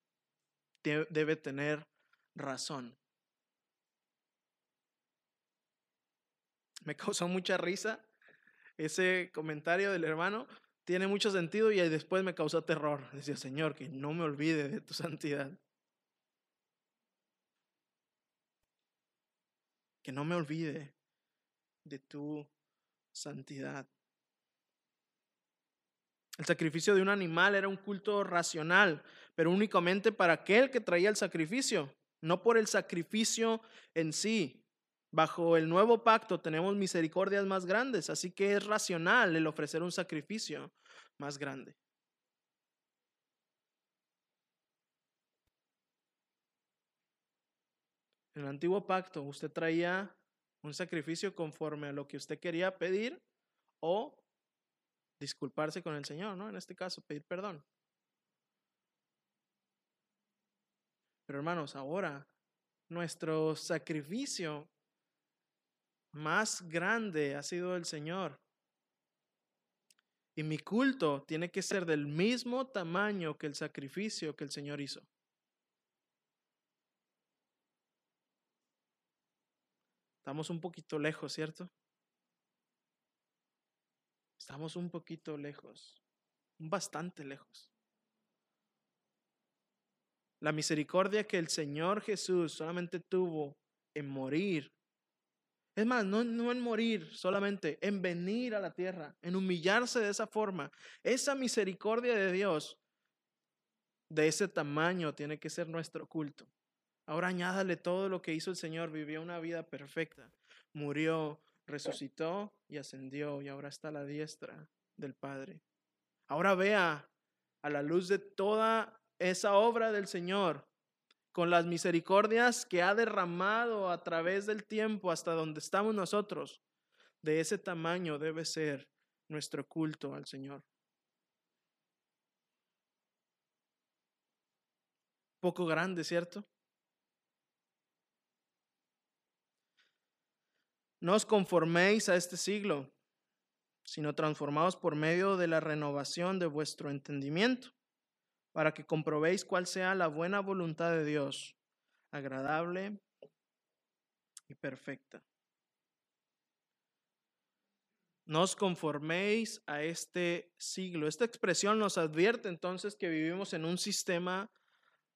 debe tener razón. Me causó mucha risa ese comentario del hermano, tiene mucho sentido y después me causó terror. Decía, Señor, que no me olvide de tu santidad. Que no me olvide de tu santidad. El sacrificio de un animal era un culto racional, pero únicamente para aquel que traía el sacrificio, no por el sacrificio en sí. Bajo el nuevo pacto tenemos misericordias más grandes, así que es racional el ofrecer un sacrificio más grande. En el antiguo pacto usted traía un sacrificio conforme a lo que usted quería pedir o disculparse con el Señor, ¿no? En este caso, pedir perdón. Pero hermanos, ahora nuestro sacrificio más grande ha sido el Señor. Y mi culto tiene que ser del mismo tamaño que el sacrificio que el Señor hizo. Estamos un poquito lejos, ¿cierto? Estamos un poquito lejos, bastante lejos. La misericordia que el Señor Jesús solamente tuvo en morir. Es más, no, no en morir solamente, en venir a la tierra, en humillarse de esa forma. Esa misericordia de Dios, de ese tamaño, tiene que ser nuestro culto. Ahora añádale todo lo que hizo el Señor. Vivió una vida perfecta. Murió, resucitó y ascendió y ahora está a la diestra del Padre. Ahora vea a la luz de toda esa obra del Señor, con las misericordias que ha derramado a través del tiempo hasta donde estamos nosotros, de ese tamaño debe ser nuestro culto al Señor. Poco grande, ¿cierto? No os conforméis a este siglo, sino transformaos por medio de la renovación de vuestro entendimiento para que comprobéis cuál sea la buena voluntad de Dios, agradable y perfecta. No os conforméis a este siglo. Esta expresión nos advierte entonces que vivimos en un sistema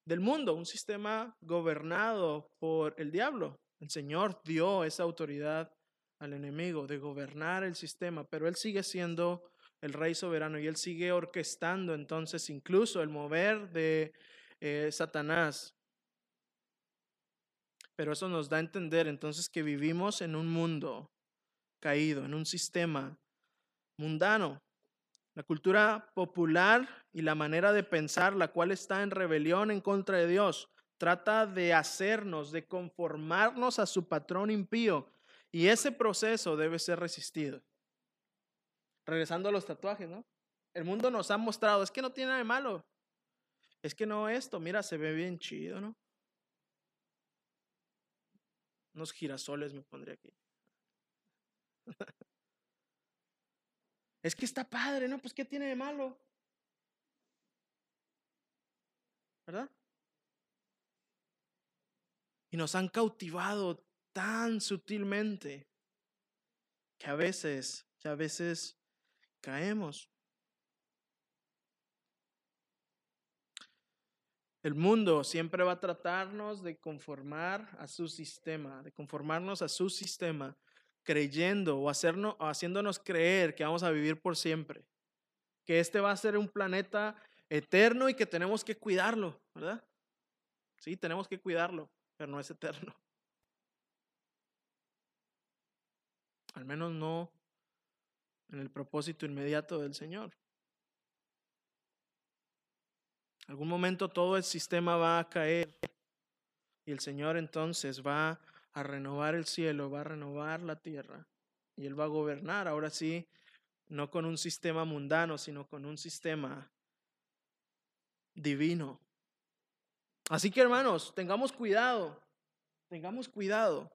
del mundo, un sistema gobernado por el diablo. El Señor dio esa autoridad al enemigo de gobernar el sistema, pero Él sigue siendo el rey soberano y él sigue orquestando entonces incluso el mover de eh, Satanás. Pero eso nos da a entender entonces que vivimos en un mundo caído, en un sistema mundano. La cultura popular y la manera de pensar, la cual está en rebelión en contra de Dios, trata de hacernos, de conformarnos a su patrón impío. Y ese proceso debe ser resistido regresando a los tatuajes, ¿no? El mundo nos ha mostrado, es que no tiene nada de malo. Es que no esto, mira, se ve bien chido, ¿no? Unos girasoles me pondré aquí. es que está padre, ¿no? Pues ¿qué tiene de malo? ¿Verdad? Y nos han cautivado tan sutilmente que a veces, que a veces caemos. El mundo siempre va a tratarnos de conformar a su sistema, de conformarnos a su sistema, creyendo o, hacernos, o haciéndonos creer que vamos a vivir por siempre, que este va a ser un planeta eterno y que tenemos que cuidarlo, ¿verdad? Sí, tenemos que cuidarlo, pero no es eterno. Al menos no en el propósito inmediato del Señor. algún momento todo el sistema va a caer y el Señor entonces va a renovar el cielo, va a renovar la tierra y Él va a gobernar, ahora sí, no con un sistema mundano, sino con un sistema divino. Así que hermanos, tengamos cuidado, tengamos cuidado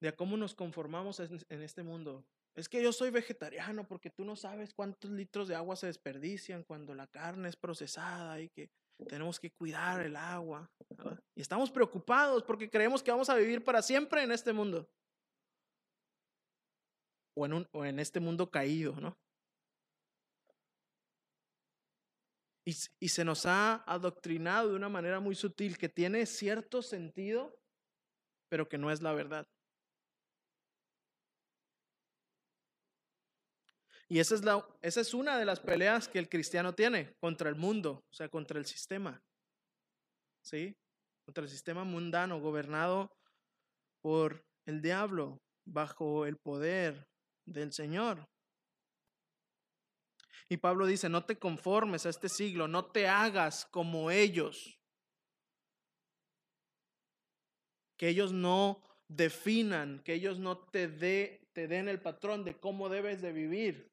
de cómo nos conformamos en este mundo. Es que yo soy vegetariano porque tú no sabes cuántos litros de agua se desperdician cuando la carne es procesada y que tenemos que cuidar el agua. Y estamos preocupados porque creemos que vamos a vivir para siempre en este mundo. O en, o en este mundo caído, ¿no? Y, se nos ha adoctrinado de una manera muy sutil que tiene cierto sentido, pero que no es la verdad. Y esa es, la, esa es una de las peleas que el cristiano tiene contra el mundo, o sea, contra el sistema. ¿Sí? contra el sistema mundano gobernado por el diablo bajo el poder del Señor. Y Pablo dice, no te conformes a este siglo, no te hagas como ellos. Que ellos no definan, que ellos no te, den el patrón de cómo debes de vivir.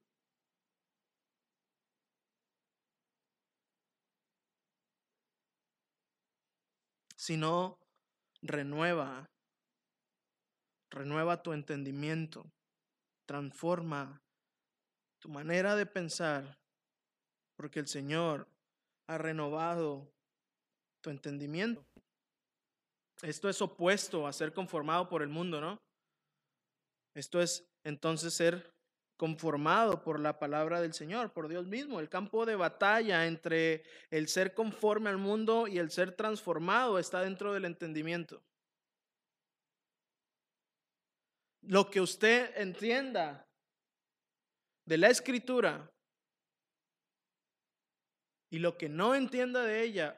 Sino renueva, renueva tu entendimiento, transforma tu manera de pensar, porque el Señor ha renovado tu entendimiento. Esto es opuesto a ser conformado por el mundo, ¿no? Esto es entonces ser conformado por la palabra del Señor, por Dios mismo. El campo de batalla entre el ser conforme al mundo y el ser transformado está dentro del entendimiento. Lo que usted entienda de la escritura y lo que no entienda de ella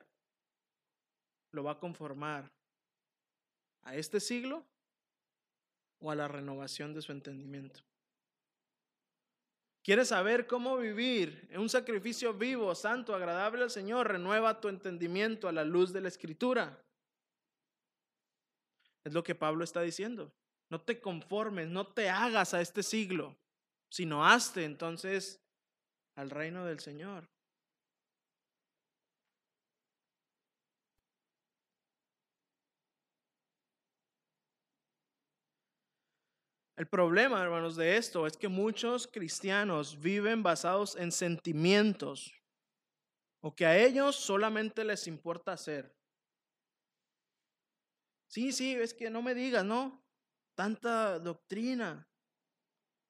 lo va a conformar a este siglo o a la renovación de su entendimiento. ¿Quieres saber cómo vivir en un sacrificio vivo, santo, agradable al Señor? Renueva tu entendimiento a la luz de la Escritura. Es lo que Pablo está diciendo. No te conformes, no te hagas a este siglo sino hazte entonces al reino del Señor. El problema, hermanos, de esto es que muchos cristianos viven basados en sentimientos o que a ellos solamente les importa hacer. Sí, sí, es que no me digas, ¿no? Tanta doctrina,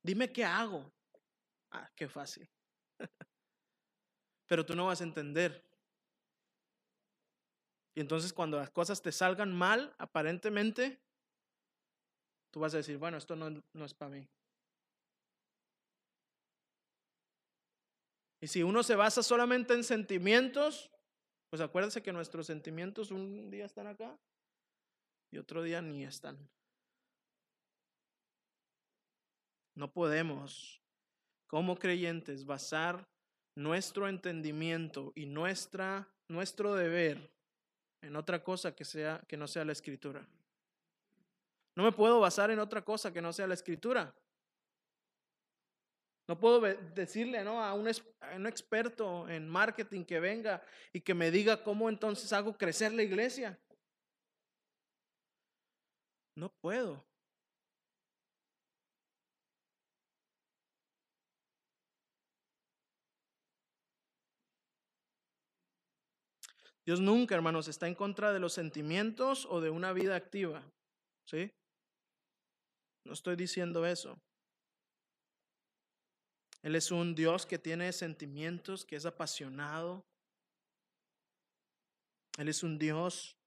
Dime qué hago. Ah, qué fácil. Pero tú no vas a entender. Y entonces cuando las cosas te salgan mal, aparentemente, tú vas a decir, bueno, esto no, no es para mí. Y si uno se basa solamente en sentimientos, pues acuérdense que nuestros sentimientos un día están acá y otro día ni están. No podemos, como creyentes, basar nuestro entendimiento y nuestra, nuestro deber en otra cosa que, sea, que no sea la escritura. No me puedo basar en otra cosa que no sea la escritura. No puedo decirle ¿no? a, un, a un experto en marketing que venga y que me diga cómo entonces hago crecer la iglesia. No puedo. Dios nunca, hermanos, está en contra de los sentimientos o de una vida activa. ¿Sí? No estoy diciendo eso. Él es un Dios que tiene sentimientos, que es apasionado. Él es un Dios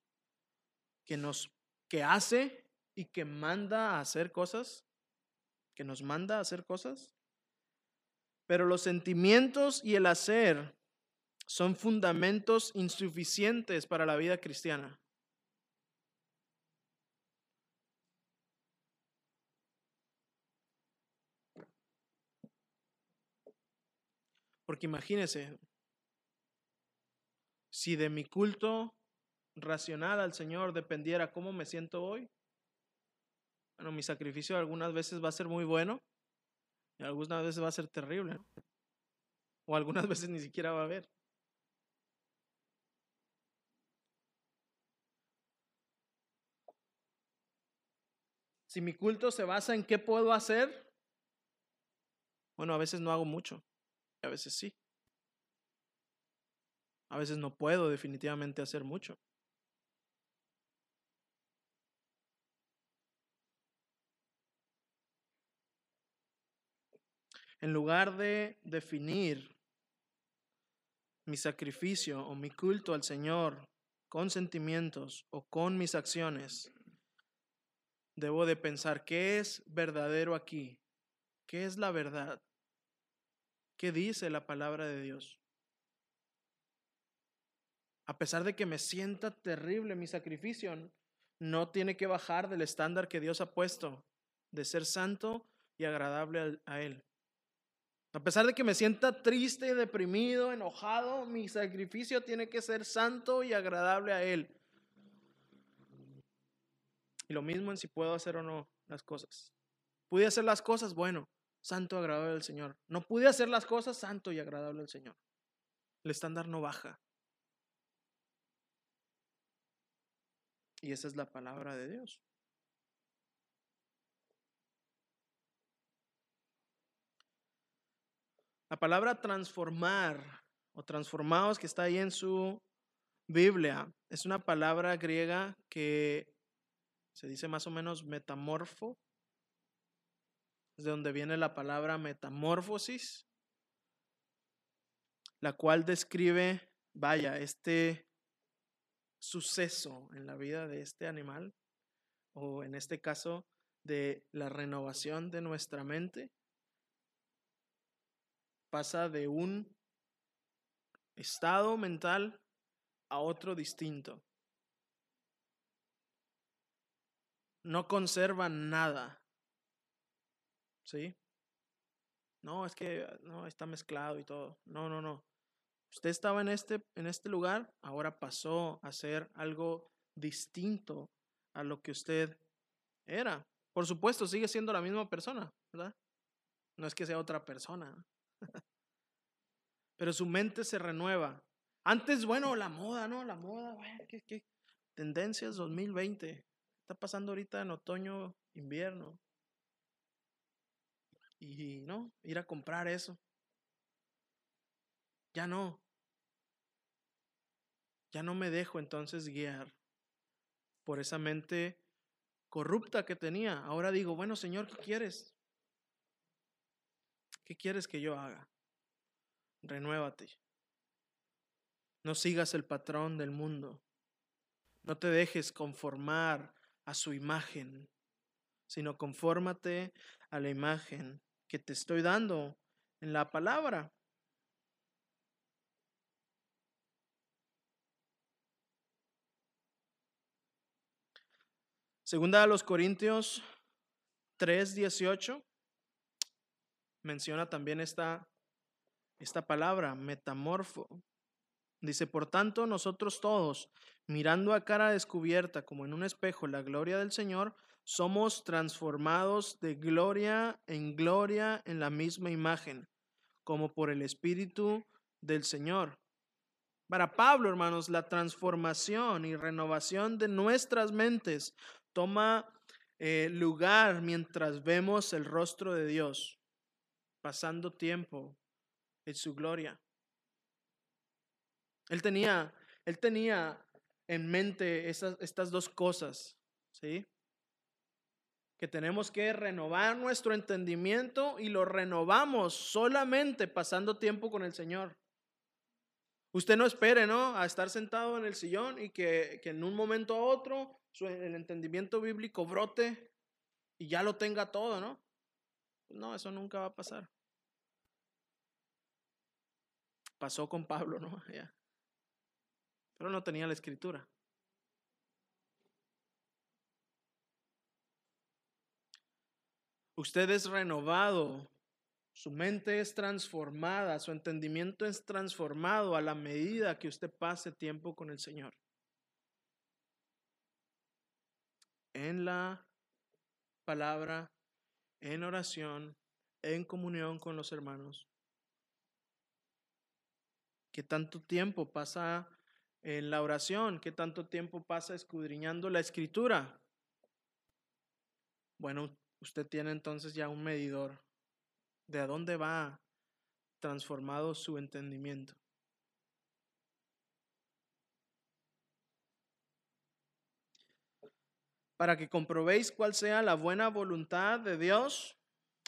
que nos que hace y que manda a hacer cosas, que nos manda a hacer cosas. Pero los sentimientos y el hacer son fundamentos insuficientes para la vida cristiana. Porque imagínese, si de mi culto racional al Señor dependiera cómo me siento hoy, bueno, mi sacrificio algunas veces va a ser muy bueno y algunas veces va a ser terrible. O algunas veces ni siquiera va a haber. Si mi culto se basa en qué puedo hacer, bueno, a veces no hago mucho, a veces sí. A veces no puedo definitivamente hacer mucho. En lugar de definir mi sacrificio o mi culto al Señor con sentimientos o con mis acciones, debo de pensar qué es verdadero aquí, qué es la verdad, qué dice la palabra de Dios. A pesar de que me sienta terrible mi sacrificio, no tiene que bajar del estándar que Dios ha puesto de ser santo y agradable a Él. A pesar de que me sienta triste, deprimido, enojado, mi sacrificio tiene que ser santo y agradable a Él. Lo mismo en si puedo hacer o no las cosas. Pude hacer las cosas, bueno, santo, agradable al Señor. No pude hacer las cosas, santo y agradable al Señor. El estándar no baja. Y esa es la palabra de Dios. La palabra transformar o transformados que está ahí en su Biblia es una palabra griega que se dice más o menos metamorfo, es de donde viene la palabra metamorfosis, la cual describe, vaya, este suceso en la vida de este animal, o en este caso, de la renovación de nuestra mente pasa de un estado mental a otro distinto. No conserva nada. ¿Sí? No, es que no está mezclado y todo. No, no, no. Usted estaba en este, en este lugar, ahora pasó a ser algo distinto a lo que usted era. Por supuesto, sigue siendo la misma persona, ¿verdad? No es que sea otra persona. Pero su mente se renueva. Antes, bueno, la moda, ¿no? La moda, ¿qué, qué? Tendencias 2020. Está pasando ahorita en otoño, invierno. Y no, ir a comprar eso. Ya no. Ya no me dejo entonces guiar por esa mente corrupta que tenía. Ahora digo, bueno, Señor, ¿qué quieres? ¿Qué quieres que yo haga? Renuévate. No sigas el patrón del mundo. No te dejes conformar a su imagen, sino confórmate a la imagen que te estoy dando en la palabra. Segunda a los Corintios 3:18 menciona también esta, esta palabra, metamorfo. Dice, por tanto, nosotros todos, mirando a cara descubierta como en un espejo la gloria del Señor, somos transformados de gloria en gloria en la misma imagen, como por el Espíritu del Señor. Para Pablo, hermanos, la transformación y renovación de nuestras mentes toma eh, lugar mientras vemos el rostro de Dios pasando tiempo en su gloria. Él tenía, él tenía en mente esas, estas dos cosas, ¿sí? Que tenemos que renovar nuestro entendimiento y lo renovamos solamente pasando tiempo con el Señor. Usted no espere, ¿no? A estar sentado en el sillón y que, que en un momento a otro el entendimiento bíblico brote y ya lo tenga todo, ¿no? No, eso nunca va a pasar. Pasó con Pablo, ¿no? Pero no tenía la escritura. Usted es renovado, su mente es transformada, su entendimiento es transformado a la medida que usted pase tiempo con el Señor. En la palabra en oración, en comunión con los hermanos. ¿Qué tanto tiempo pasa en la oración? ¿Qué tanto tiempo pasa escudriñando la escritura? Bueno, usted tiene entonces ya un medidor de a dónde va transformado su entendimiento. para que comprobéis cuál sea la buena voluntad de Dios,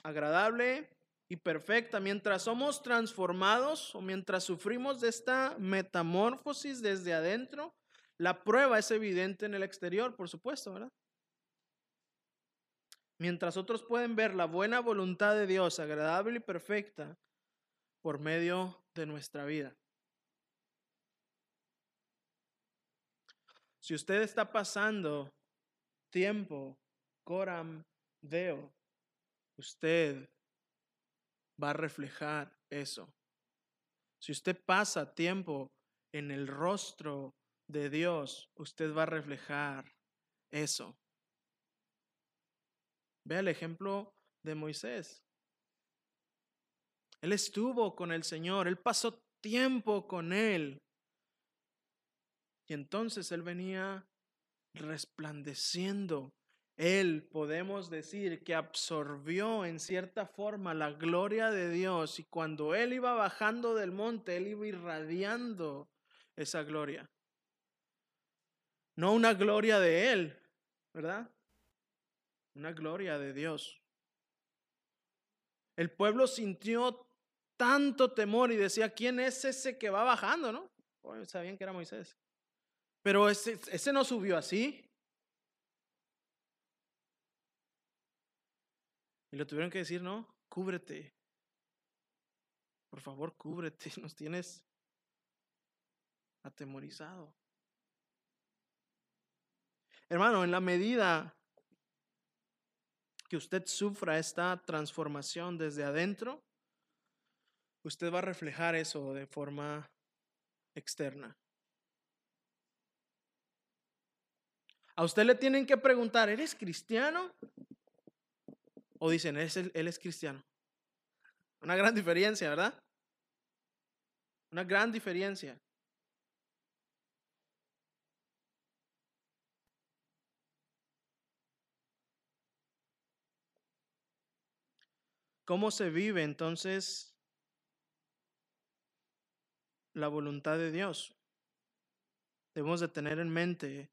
agradable y perfecta. Mientras somos transformados o mientras sufrimos de esta metamorfosis desde adentro, la prueba es evidente en el exterior, por supuesto, ¿verdad? Mientras otros pueden ver la buena voluntad de Dios, agradable y perfecta, por medio de nuestra vida. Si usted está pasando tiempo, coram deo, usted va a reflejar eso. Si usted pasa tiempo en el rostro de Dios, usted va a reflejar eso. Vea el ejemplo de Moisés. Él estuvo con el Señor, él pasó tiempo con Él. Y entonces Él venía resplandeciendo. Él, podemos decir, que absorbió en cierta forma la gloria de Dios y cuando Él iba bajando del monte, Él iba irradiando esa gloria. No una gloria de Él, ¿verdad? Una gloria de Dios. El pueblo sintió tanto temor y decía, ¿quién es ese que va bajando? ¿No? sabían que era Moisés. Pero ese, ese no subió así. Y le tuvieron que decir, no, cúbrete. Por favor, cúbrete. Nos tienes atemorizado. Hermano, en la medida que usted sufra esta transformación desde adentro, usted va a reflejar eso de forma externa. A usted le tienen que preguntar, ¿eres cristiano? O dicen, él es cristiano. Una gran diferencia, ¿verdad? Una gran diferencia. ¿Cómo se vive entonces la voluntad de Dios? Debemos de tener en mente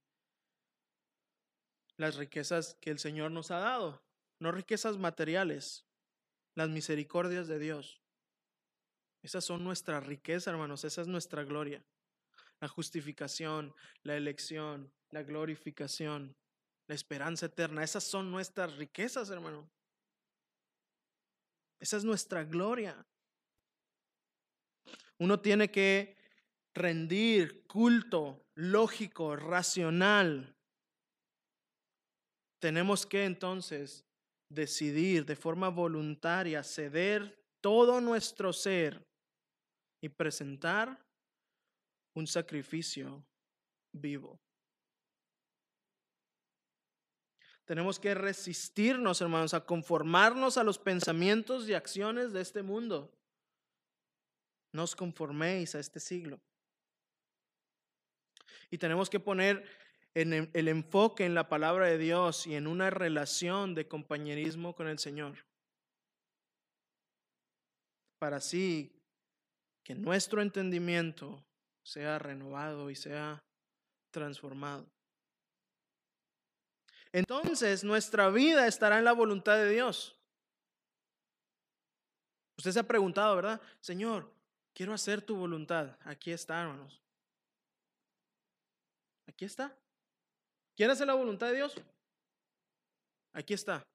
las riquezas que el Señor nos ha dado, no riquezas materiales, las misericordias de Dios. Esas son nuestra riqueza, hermanos, esa es nuestra gloria. La justificación, la elección, la glorificación, la esperanza eterna, esas son nuestras riquezas, hermano. Esa es nuestra gloria. Uno tiene que rendir culto lógico, racional. Tenemos que entonces decidir de forma voluntaria ceder todo nuestro ser y presentar un sacrificio vivo. Tenemos que resistirnos, hermanos, a conformarnos a los pensamientos y acciones de este mundo. No os conforméis a este siglo. Y tenemos que poner en el enfoque en la palabra de Dios y en una relación de compañerismo con el Señor. Para así que nuestro entendimiento sea renovado y sea transformado entonces nuestra vida estará en la voluntad de Dios. Usted se ha preguntado, ¿verdad? Señor, quiero hacer tu voluntad. Aquí está, hermanos. Aquí está. ¿Quiere hacer la voluntad de Dios? Aquí está.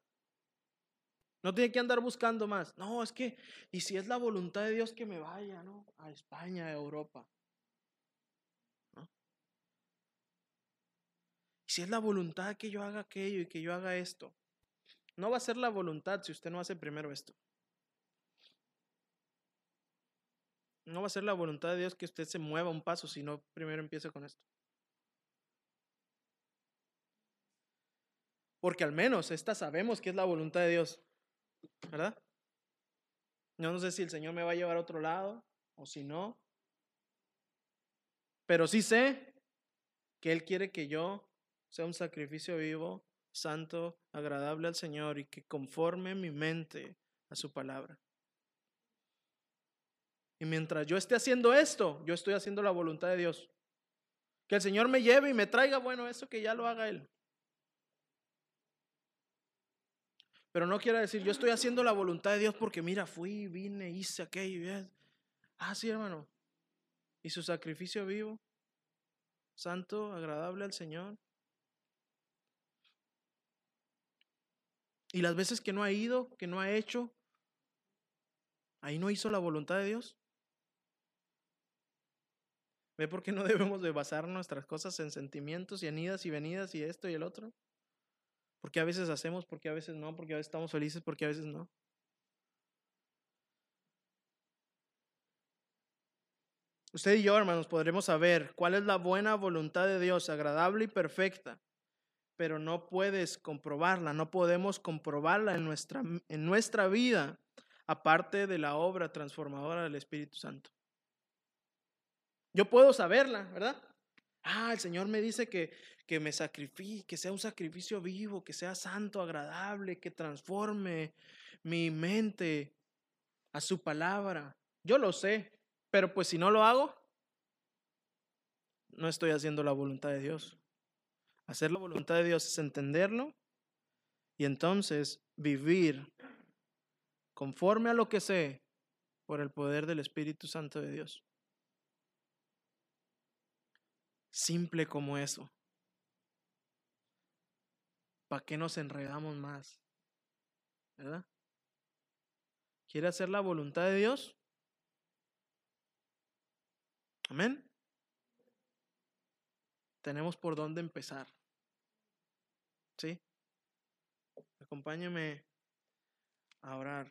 No tiene que andar buscando más. No, es que, y si es la voluntad de Dios que me vaya, ¿no? A España, a Europa. si es la voluntad que yo haga aquello y que yo haga esto, no va a ser la voluntad si usted no hace primero esto. No va a ser la voluntad de Dios que usted se mueva un paso si no primero empiece con esto. Porque al menos esta sabemos que es la voluntad de Dios, ¿verdad? No, no sé si el Señor me va a llevar a otro lado o si no. Pero sí sé que Él quiere que yo sea un sacrificio vivo, santo, agradable al Señor y que conforme mi mente a su palabra. Y mientras yo esté haciendo esto, yo estoy haciendo la voluntad de Dios. Que el Señor me lleve y me traiga, bueno, eso que ya lo haga Él. Pero no quiere decir, yo estoy haciendo la voluntad de Dios porque mira, fui, vine, hice aquello. Ah, sí, hermano. Y su sacrificio vivo, santo, agradable al Señor. Y las veces que no ha ido, que no ha hecho, ahí no hizo la voluntad de Dios. ¿Ve por qué no debemos de basar nuestras cosas en sentimientos y en idas y venidas y esto y el otro? Porque a veces hacemos, porque a veces no, porque a veces estamos felices, porque a veces no. Usted y yo, hermanos, podremos saber cuál es la buena voluntad de Dios, agradable y perfecta, pero no puedes comprobarla, no podemos comprobarla en nuestra, en nuestra vida, aparte de la obra transformadora del Espíritu Santo. Yo puedo saberla, ¿verdad? Ah, el Señor me dice que, que me sacrifique, que sea un sacrificio vivo, que sea santo, agradable, que transforme mi mente a su palabra. Yo lo sé, pero pues si no lo hago, no estoy haciendo la voluntad de Dios. Hacer la voluntad de Dios es entenderlo y entonces vivir conforme a lo que sé por el poder del Espíritu Santo de Dios. Simple como eso. ¿Para qué nos enredamos más? ¿Verdad? ¿Quiere hacer la voluntad de Dios? Amén. Tenemos por dónde empezar. ¿Sí? Acompáñeme a orar.